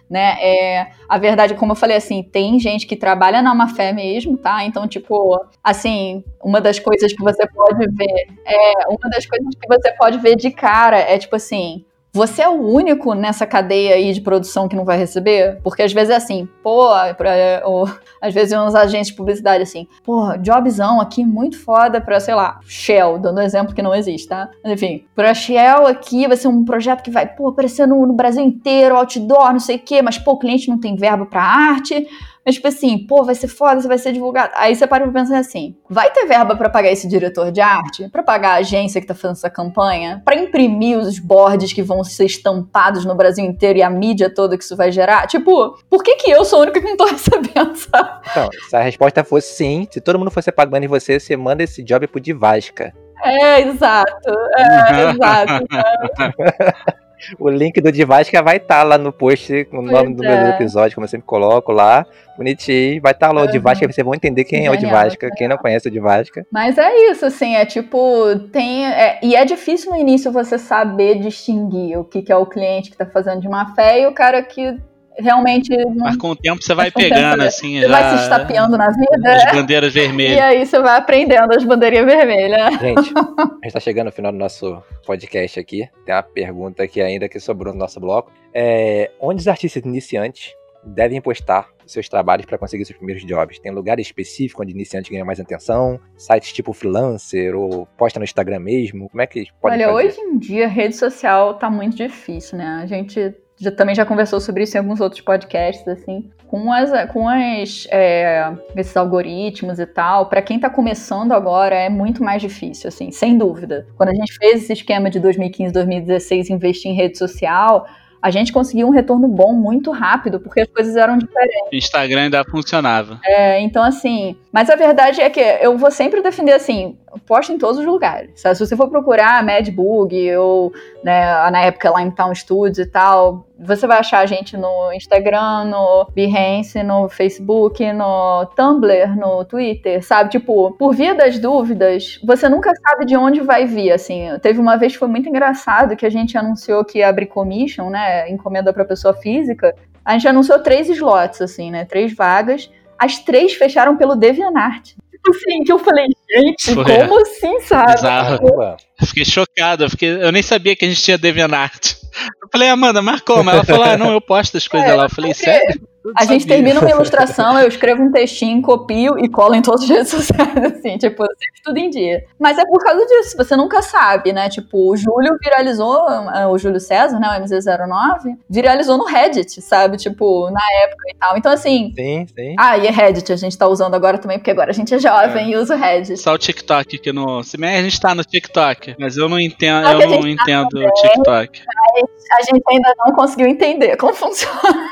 né? É, a verdade, como eu falei, assim, tem gente que trabalha na má fé mesmo, tá? Então, tipo, assim, uma das coisas que você pode ver, é, uma das coisas que você pode ver de cara é, tipo assim, você é o único nessa cadeia aí de produção que não vai receber? Porque às vezes é assim, pô, pra, ou, às vezes uns agentes de publicidade assim, pô, jobzão aqui muito foda pra, sei lá, Shell, dando um exemplo que não existe, tá? Mas, enfim, pra Shell aqui vai ser um projeto que vai, pô, aparecer no, no Brasil inteiro, outdoor, não sei o quê, mas, pô, o cliente não tem verba pra arte, mas, tipo assim, pô, vai ser foda, você vai ser divulgado. Aí você para pra pensar assim: vai ter verba para pagar esse diretor de arte? para pagar a agência que tá fazendo essa campanha? para imprimir os boards que vão ser estampados no Brasil inteiro e a mídia toda que isso vai gerar? Tipo, por que que eu sou a única que não tô recebendo, sabe? Então, se a resposta fosse sim, se todo mundo fosse pagando em você, você manda esse job pro Divasca. É, exato. É, exato. O link do Divasca vai estar tá lá no post, com o nome do é. meu episódio, como eu sempre coloco lá. Bonitinho. Vai estar tá lá o uhum. Divasca, vocês vão entender quem Genial, é o Divasca, quem não conhece o Divasca. Mas é isso, assim, é tipo, tem. É, e é difícil no início você saber distinguir o que, que é o cliente que está fazendo de má fé e o cara que realmente. Mas com o tempo você vai pegando, assim. Você já... vai se estapeando na vida. As bandeiras vermelhas. E aí você vai aprendendo as bandeirinhas vermelhas. Gente, a gente tá chegando no final do nosso podcast aqui. Tem uma pergunta aqui ainda que sobrou no nosso bloco. É, onde os artistas iniciantes devem postar seus trabalhos para conseguir seus primeiros jobs? Tem lugar específico onde iniciante ganha mais atenção? Sites tipo freelancer ou posta no Instagram mesmo? Como é que podem Olha, fazer? hoje em dia rede social tá muito difícil, né? A gente já, também já conversou sobre isso em alguns outros podcasts, assim. Com, as, com as, é, esses algoritmos e tal, para quem está começando agora é muito mais difícil, assim, sem dúvida. Quando a gente fez esse esquema de 2015, 2016, investir em rede social, a gente conseguiu um retorno bom muito rápido, porque as coisas eram diferentes. Instagram ainda funcionava. É, então assim. Mas a verdade é que eu vou sempre defender assim: posta em todos os lugares. Sabe? Se você for procurar Madbug ou né, na época lá em Town Studios e tal, você vai achar a gente no Instagram, no Behance, no Facebook, no Tumblr, no Twitter, sabe? Tipo, por via das dúvidas, você nunca sabe de onde vai vir, assim. Teve uma vez que foi muito engraçado que a gente anunciou que ia abrir commission, né, encomenda para pessoa física. A gente anunciou três slots, assim, né, três vagas. As três fecharam pelo DeviantArt tipo assim, que eu falei, gente, Foi. como assim, sabe? Bizarro. Eu fiquei chocado, eu, fiquei, eu nem sabia que a gente tinha DeviantArt. Eu falei, Amanda, mas como? Ela falou, ah, não, eu posto as coisas é, lá. Eu falei, sério? A gente termina uma ilustração, eu escrevo um textinho, copio e colo em todas as redes sociais, assim, tipo, sempre tudo em dia. Mas é por causa disso, você nunca sabe, né? Tipo, o Júlio viralizou, eh, o Júlio César, né, o MZ09, viralizou no Reddit, sabe? Tipo, na época e tal. Então, assim. Sim, sim. Ah, e é Reddit, a gente tá usando agora também, porque agora a gente é jovem é. e usa o Reddit. Só o TikTok que no. Se bem a gente tá no TikTok, mas eu não entendo, eu não tá entendo o TikTok. a gente ainda não conseguiu entender como funciona.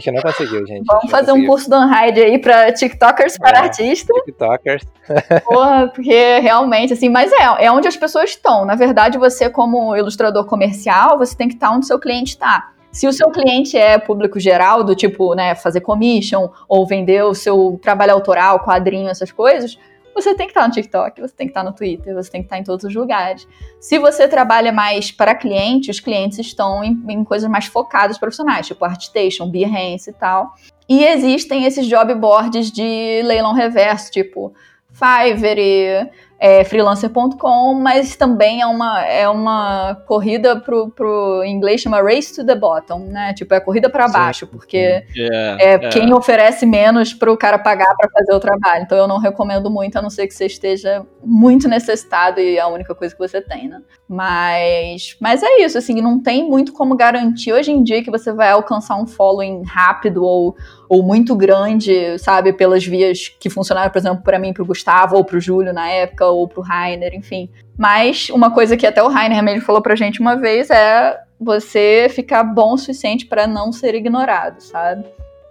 A gente não conseguiu, gente. Vamos fazer conseguiu. um curso do Unhide aí para TikTokers para é, artistas. TikTokers. Porra, porque realmente, assim, mas é, é onde as pessoas estão. Na verdade, você, como ilustrador comercial, você tem que estar onde o seu cliente está. Se o seu cliente é público geral, do tipo, né, fazer commission ou vender o seu trabalho autoral, quadrinho, essas coisas, você tem que estar no TikTok, você tem que estar no Twitter, você tem que estar em todos os lugares. Se você trabalha mais para cliente, os clientes estão em, em coisas mais focadas profissionais, tipo Artstation, Behance e tal. E existem esses job boards de leilão reverso, tipo Fiverr, é, freelancer.com, mas também é uma, é uma corrida pro, pro em inglês chama race to the bottom, né? Tipo, é corrida para baixo, porque yeah, é, é quem oferece menos pro cara pagar para fazer o trabalho. Então eu não recomendo muito, a não ser que você esteja muito necessitado e é a única coisa que você tem, né? Mas, mas é isso, assim, não tem muito como garantir hoje em dia que você vai alcançar um following rápido ou, ou muito grande, sabe, pelas vias que funcionaram, por exemplo, para mim, pro Gustavo ou pro Júlio na época, ou pro Rainer, enfim. Mas uma coisa que até o Rainer mesmo falou pra gente uma vez é você ficar bom o suficiente para não ser ignorado, sabe?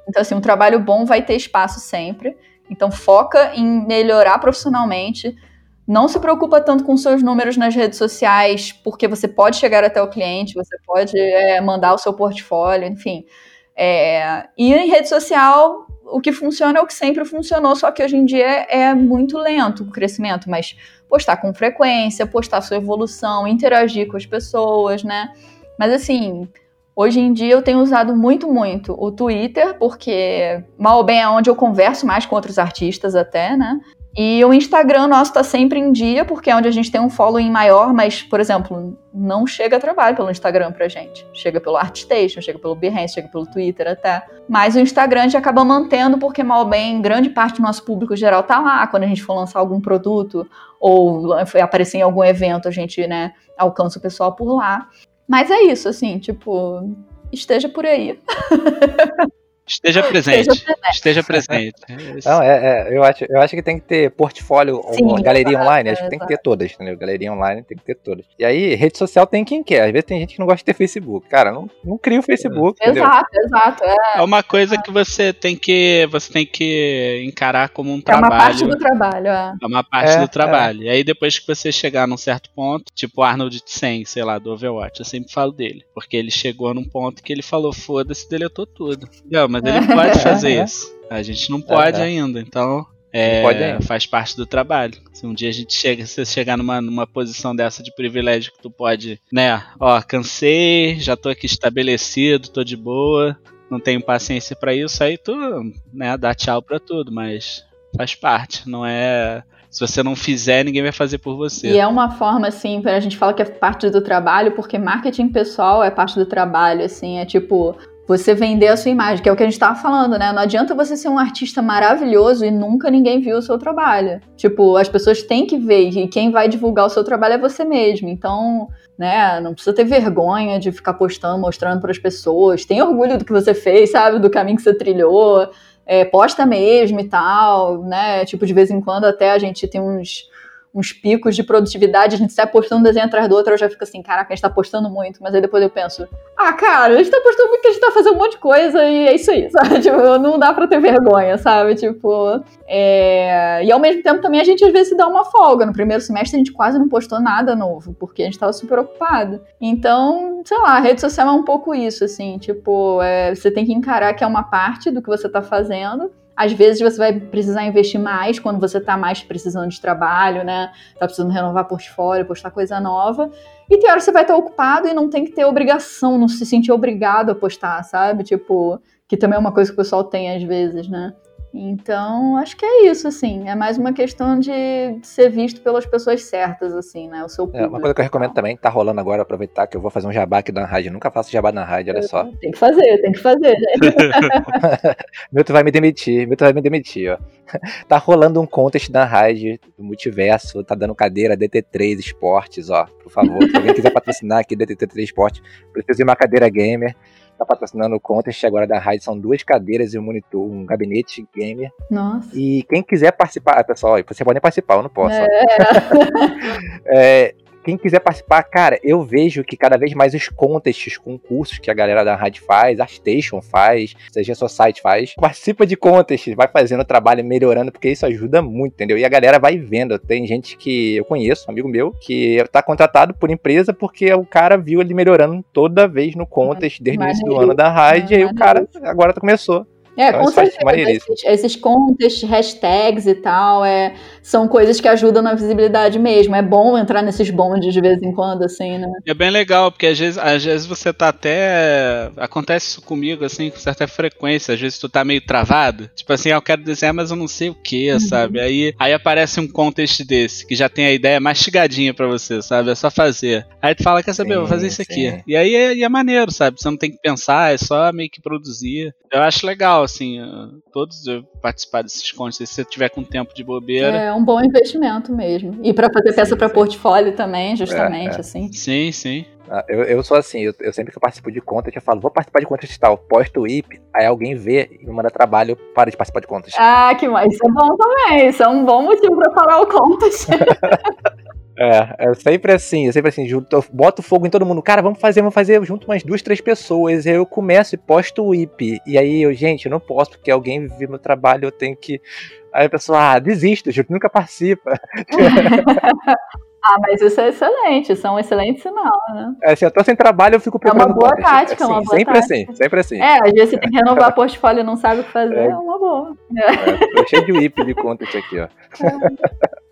Então, assim, um trabalho bom vai ter espaço sempre. Então, foca em melhorar profissionalmente não se preocupa tanto com seus números nas redes sociais, porque você pode chegar até o cliente, você pode é, mandar o seu portfólio, enfim. É, e em rede social, o que funciona é o que sempre funcionou, só que hoje em dia é muito lento o crescimento, mas postar com frequência, postar sua evolução, interagir com as pessoas, né? Mas assim, hoje em dia eu tenho usado muito, muito o Twitter, porque mal ou bem é onde eu converso mais com outros artistas até, né? E o Instagram nosso tá sempre em dia, porque é onde a gente tem um following maior, mas, por exemplo, não chega trabalho pelo Instagram pra gente. Chega pelo ArtStation, chega pelo Behance, chega pelo Twitter até. Mas o Instagram a gente acaba mantendo, porque mal bem, grande parte do nosso público geral tá lá. Quando a gente for lançar algum produto ou aparecer em algum evento, a gente, né, alcança o pessoal por lá. Mas é isso, assim, tipo, esteja por aí. Esteja presente. Esteja presente. Não, é, é, eu, acho, eu acho que tem que ter portfólio, Sim, galeria exato, online, acho que tem que ter todas, entendeu? Galeria online tem que ter todas. E aí, rede social tem quem quer. Às vezes tem gente que não gosta de ter Facebook. Cara, não, não cria o Facebook. É. Exato, exato. É. é uma coisa que você tem que você tem que encarar como um trabalho. É uma parte do trabalho, é. É uma parte é, do trabalho. É. E aí, depois que você chegar num certo ponto, tipo Arnold Tsen, sei lá, do Overwatch, eu sempre falo dele. Porque ele chegou num ponto que ele falou, foda-se, deletou tudo. Não, mas ele pode fazer isso. A gente não pode ainda, então é, faz parte do trabalho. Se um dia a gente chega, se você chegar numa, numa posição dessa de privilégio que tu pode, né, ó, cansei, já tô aqui estabelecido, tô de boa, não tenho paciência para isso, aí tu, né, dá tchau pra tudo, mas faz parte, não é se você não fizer, ninguém vai fazer por você. E é uma forma, assim, a gente fala que é parte do trabalho, porque marketing pessoal é parte do trabalho, assim, é tipo, você vender a sua imagem, que é o que a gente estava falando, né? Não adianta você ser um artista maravilhoso e nunca ninguém viu o seu trabalho. Tipo, as pessoas têm que ver e quem vai divulgar o seu trabalho é você mesmo. Então, né, não precisa ter vergonha de ficar postando, mostrando para as pessoas. Tem orgulho do que você fez, sabe? Do caminho que você trilhou. É, posta mesmo e tal, né? Tipo, de vez em quando até a gente tem uns uns picos de produtividade, a gente sai postando um desenho atrás do outro, eu já fico assim, caraca, a gente tá postando muito, mas aí depois eu penso, ah, cara, a gente tá postando muito, a gente tá fazendo um monte de coisa e é isso aí, sabe? Tipo, não dá pra ter vergonha, sabe? Tipo, é... e ao mesmo tempo também a gente às vezes se dá uma folga. No primeiro semestre a gente quase não postou nada novo, porque a gente tava super ocupado. Então, sei lá, a rede social é um pouco isso, assim, tipo, é... você tem que encarar que é uma parte do que você tá fazendo, às vezes você vai precisar investir mais quando você está mais precisando de trabalho, né? Tá precisando renovar portfólio, postar coisa nova. E tem hora que você vai estar ocupado e não tem que ter obrigação, não se sentir obrigado a postar, sabe? Tipo, que também é uma coisa que o pessoal tem às vezes, né? Então, acho que é isso, assim. É mais uma questão de ser visto pelas pessoas certas, assim, né? O seu público. É, uma coisa que eu recomendo também, tá rolando agora, aproveitar que eu vou fazer um jabá aqui da rádio. Nunca faço jabá na rádio, olha só. Tem que fazer, tem que fazer, né? Milton vai me demitir, Milton vai me demitir, ó. Tá rolando um contest da rádio do multiverso, tá dando cadeira DT3 Esportes, ó. Por favor, se alguém quiser patrocinar aqui DT3 Esportes, precisa de uma cadeira gamer tá patrocinando o contest agora da rádio. São duas cadeiras e um monitor, um gabinete gamer. Nossa. E quem quiser participar, pessoal, você pode participar, eu não posso. É. é, quem quiser participar, cara, eu vejo que cada vez mais os contests, concursos que a galera da rádio faz, a Station faz, seja seu site faz, participa de contests, vai fazendo o trabalho, melhorando, porque isso ajuda muito, entendeu? E a galera vai vendo. Tem gente que eu conheço, um amigo meu, que tá contratado por empresa porque o cara viu ele melhorando toda vez no contest, desde o início do ano da rádio, e aí o cara agora começou é, então, com certeza. Esses, esses contests, hashtags e tal, é, são coisas que ajudam na visibilidade mesmo. É bom entrar nesses bondes de vez em quando, assim, né? É bem legal, porque às vezes, às vezes você tá até. Acontece isso comigo, assim, com certa frequência. Às vezes tu tá meio travado. Tipo assim, ah, eu quero desenhar, mas eu não sei o que, uhum. sabe? Aí, aí aparece um contest desse, que já tem a ideia mastigadinha para você, sabe? É só fazer. Aí tu fala, quer saber, sim, eu vou fazer isso sim. aqui. E aí é, é maneiro, sabe? Você não tem que pensar, é só meio que produzir. Eu acho legal, assim, todos participar desses contos, se você tiver com tempo de bobeira. É um bom investimento mesmo. E para fazer peça para portfólio também, justamente, é, é. assim. Sim, sim. Ah, eu, eu sou assim, eu, eu, sempre que eu participo de contas, eu falo, vou participar de contas tal, posto o IP, aí alguém vê e me manda trabalho, para de participar de contas. Ah, que mais? Isso é bom também, isso é um bom motivo para parar o contas. É, é sempre assim, é sempre assim, junto, eu boto fogo em todo mundo. Cara, vamos fazer, vamos fazer junto umas duas, três pessoas. Aí eu começo e posto o IP. E aí eu, gente, eu não posso, porque alguém viu meu trabalho, eu tenho que. Aí a pessoa, ah, desisto, Júlio, nunca participa. Ah, mas isso é excelente, isso é um excelente sinal, né? É, se eu tô sem trabalho, eu fico procurando. É uma boa tática, é uma boa sempre tática. assim, sempre assim. É, às vezes você tem que renovar portfólio e não sabe o que fazer, é, é uma boa. É, tô cheio de IP de conta aqui, ó. É.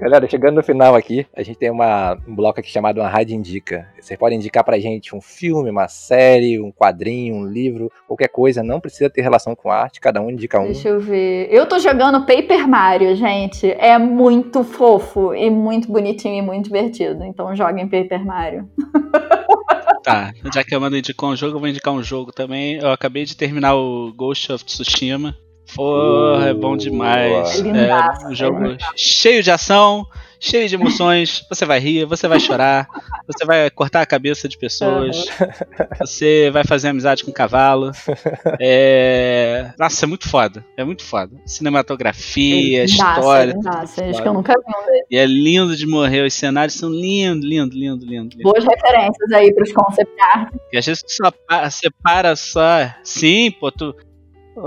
Galera, chegando no final aqui, a gente tem uma, um bloco aqui chamado Uma Rádio Indica. Você pode indicar pra gente um filme, uma série, um quadrinho, um livro, qualquer coisa, não precisa ter relação com arte, cada um indica um. Deixa eu ver. Eu tô jogando Paper Mario, gente. É muito fofo e muito bonitinho e muito divertido. Então joguem Paper Mario. Tá, já que a Amanda indicou um jogo, eu vou indicar um jogo também. Eu acabei de terminar o Ghost of Tsushima. Porra, é bom demais. É, um jogo é cheio de ação, cheio de emoções. Você vai rir, você vai chorar, você vai cortar a cabeça de pessoas, você vai fazer amizade com o cavalo. É... Nossa, é muito foda. É muito foda. Cinematografia, é história. Nossa, acho que eu nunca vi um. E é lindo de morrer. Os cenários são lindos, lindo, lindo, lindo. lindo. Boas referências aí pros concept art. E às vezes você só separa só. Sim, pô, tu,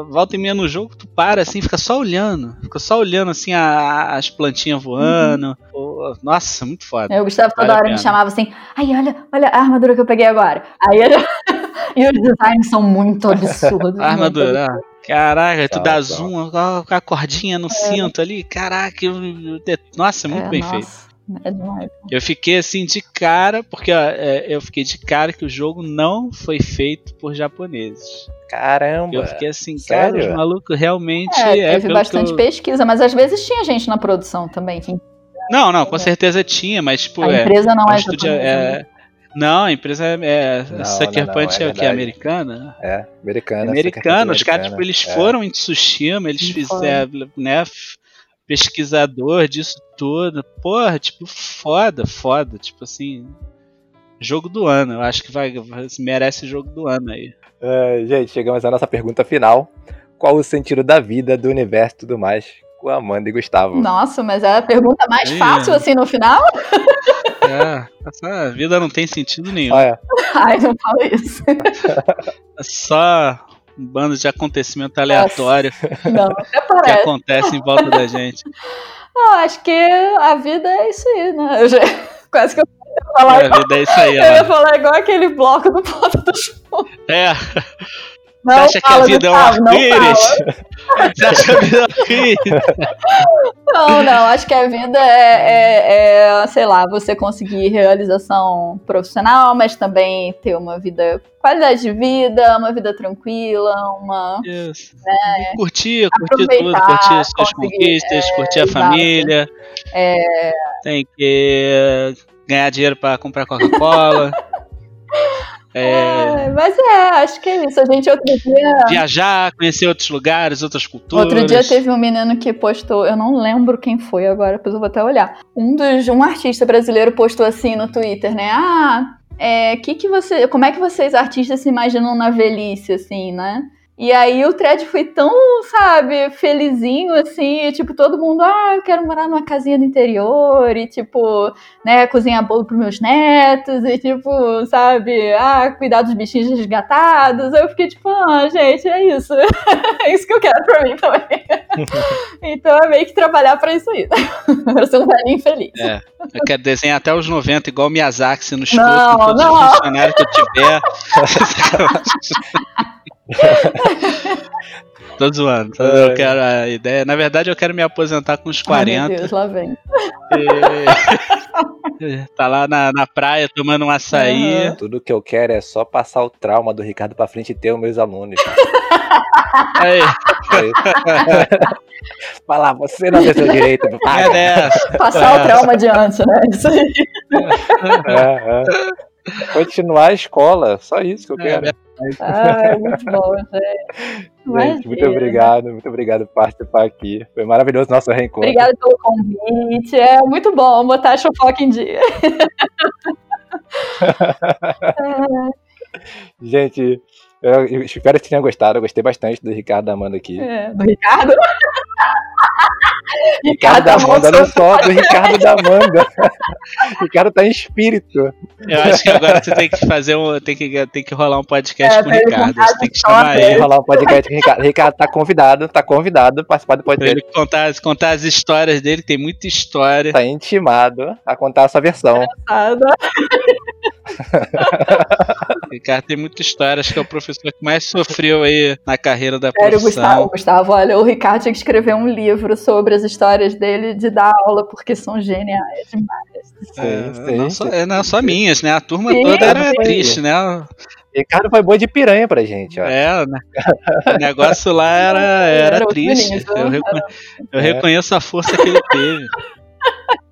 volta e meia no jogo, tu para assim, fica só olhando. Fica só olhando assim a, as plantinhas voando. Uhum. nossa, muito foda. Eu, o Gustavo toda hora me chamava assim, ai, olha, olha a armadura que eu peguei agora. Aí e os designs são muito absurdos. a armadura, ah, Caraca, tu dá zoom com a cordinha no é. cinto ali. Caraca, eu, nossa, muito é, bem nossa. feito. É demais. Eu fiquei assim de cara, porque ó, é, eu fiquei de cara que o jogo não foi feito por japoneses. Caramba! Eu fiquei assim, Sério? cara, os malucos realmente. É, é teve bastante eu... pesquisa, mas às vezes tinha gente na produção também. Que... Não, não, com certeza tinha, mas tipo. A é, empresa não é japonesa. É, né? não, a empresa é. é não, Sucker não, Punch é, é o que? Americana? É, americana. Americana. Os caras, tipo, eles é. foram em Tsushima, eles fizeram, né? Pesquisador disso tudo. Porra, tipo, foda, foda. Tipo assim. Jogo do ano. Eu acho que vai, merece jogo do ano aí. Uh, gente, chegamos à nossa pergunta final. Qual o sentido da vida, do universo e tudo mais? Com Amanda e Gustavo. Nossa, mas é a pergunta mais fácil assim no final? É, essa vida não tem sentido nenhum. Ah, é. Ai, não fala isso. É só um bando de acontecimento aleatório não, que acontece em volta da gente. Eu acho que a vida é isso aí, né? Eu já, quase que eu falar é, igual, é aí, Eu ia falar igual aquele bloco do Ponto do Show. É. Não Você acha que a vida é um arco-íris? Você acha que a vida é um arco-íris? Não, não. Acho que a vida é, é, é, sei lá, você conseguir realização profissional, mas também ter uma vida, qualidade de vida, uma vida tranquila, uma. Yes. Né, curtir, curtir tudo, curtir as suas conquistas, é, curtir a exato. família. É... Tem que ganhar dinheiro para comprar Coca-Cola. É... é... mas é, acho que é isso. A gente outro dia. Viajar, conhecer outros lugares, outras culturas. Outro dia teve um menino que postou, eu não lembro quem foi agora, depois eu vou até olhar. Um dos um artista brasileiro postou assim no Twitter, né? Ah, é, que que você, como é que vocês artistas se imaginam na velhice, assim, né? E aí o thread foi tão, sabe, felizinho, assim, e, tipo, todo mundo, ah, eu quero morar numa casinha do interior, e tipo, né, cozinhar bolo pros meus netos, e tipo, sabe, ah, cuidar dos bichinhos resgatados. Eu fiquei tipo, ah, gente, é isso. é isso que eu quero pra mim também. então é meio que trabalhar pra isso aí. pra ser um velhinho feliz. É, eu quero desenhar até os 90, igual o Miyazaki, no escuro, com todos não. os funcionários que eu tiver. Tô zoando. Eu quero a ideia. Na verdade, eu quero me aposentar com uns 40. Ai, meu Deus, lá vem. E... tá lá na, na praia tomando um açaí. Uhum. Tudo que eu quero é só passar o trauma do Ricardo pra frente e ter os meus alunos. Aí. Falar, você não tem seu direito. É dessa. Passar é. o trauma adiante, né? Isso aí. É, é. Continuar a escola, só isso que eu quero. É, ah, é muito bom, gente. Gente, muito obrigado, muito obrigado por participar aqui. Foi maravilhoso nosso reencontro. Obrigada pelo convite. É muito bom botar a fofoca em dia. Gente, eu, eu, espero que tenham gostado. Eu gostei bastante do Ricardo da Amanda aqui. É, do Ricardo? Ricardo da Amanda, não só do Ricardo da Amanda. Ricardo tá em espírito. Eu acho que agora você tem que fazer um. Tem que, tem que rolar um podcast é, com o Ricardo. Você tem que chamar ele. rolar um podcast com o Ricardo. Ricardo tá convidado, tá convidado a participar do podcast. Pra ele contar, contar as histórias dele, tem muita história. Tá intimado a contar essa versão. Ricardo tem muita história, acho que é o professor que mais sofreu aí na carreira da Sério, profissão. Gustavo, Gustavo, olha, o Ricardo tinha que escrever um livro sobre as histórias dele de dar aula, porque são geniais demais. Sim, é, sim, não, só, é, não só minhas, né? A turma sim, toda era triste, né? Ricardo foi boi de piranha pra gente, ó. É, né? o negócio lá era, era, era triste. Eu, recon... eu é. reconheço a força que ele teve.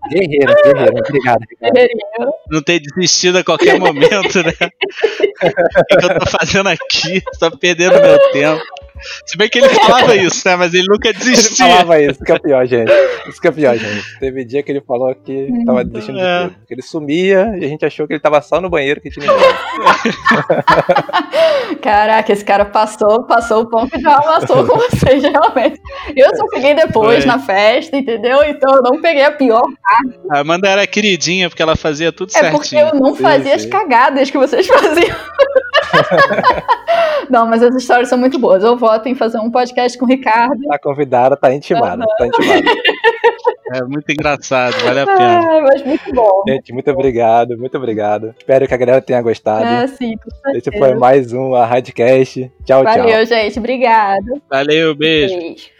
Guerreiro, guerreiro. Obrigado, Ricardo. Não ter desistido a qualquer momento, né? o que eu tô fazendo aqui? Tô perdendo meu tempo. Se bem que ele falava isso, né? Mas ele nunca desistia. Ele falava isso, que é pior, gente. Isso que é pior, gente. Teve dia que ele falou que tava desistindo é. de tudo. Que ele sumia e a gente achou que ele tava só no banheiro que tinha Caraca, esse cara passou, passou o pão que já amassou com vocês, realmente. Eu só peguei depois Foi. na festa, entendeu? Então eu não peguei a pior parte. A Amanda era queridinha porque ela fazia tudo é certinho. É porque eu não fazia sim, sim. as cagadas que vocês faziam. não, mas as histórias são muito boas. Eu voto em fazer um podcast com o Ricardo. Tá convidada, tá intimada, uhum. tá intimada. É muito engraçado, vale a pena. É, mas muito bom. Gente, muito obrigado, muito obrigado. Espero que a galera tenha gostado. É, sim, Esse foi mais um a Radcast. Tchau, Valeu, tchau. Valeu, gente. Obrigado. Valeu, beijo. beijo.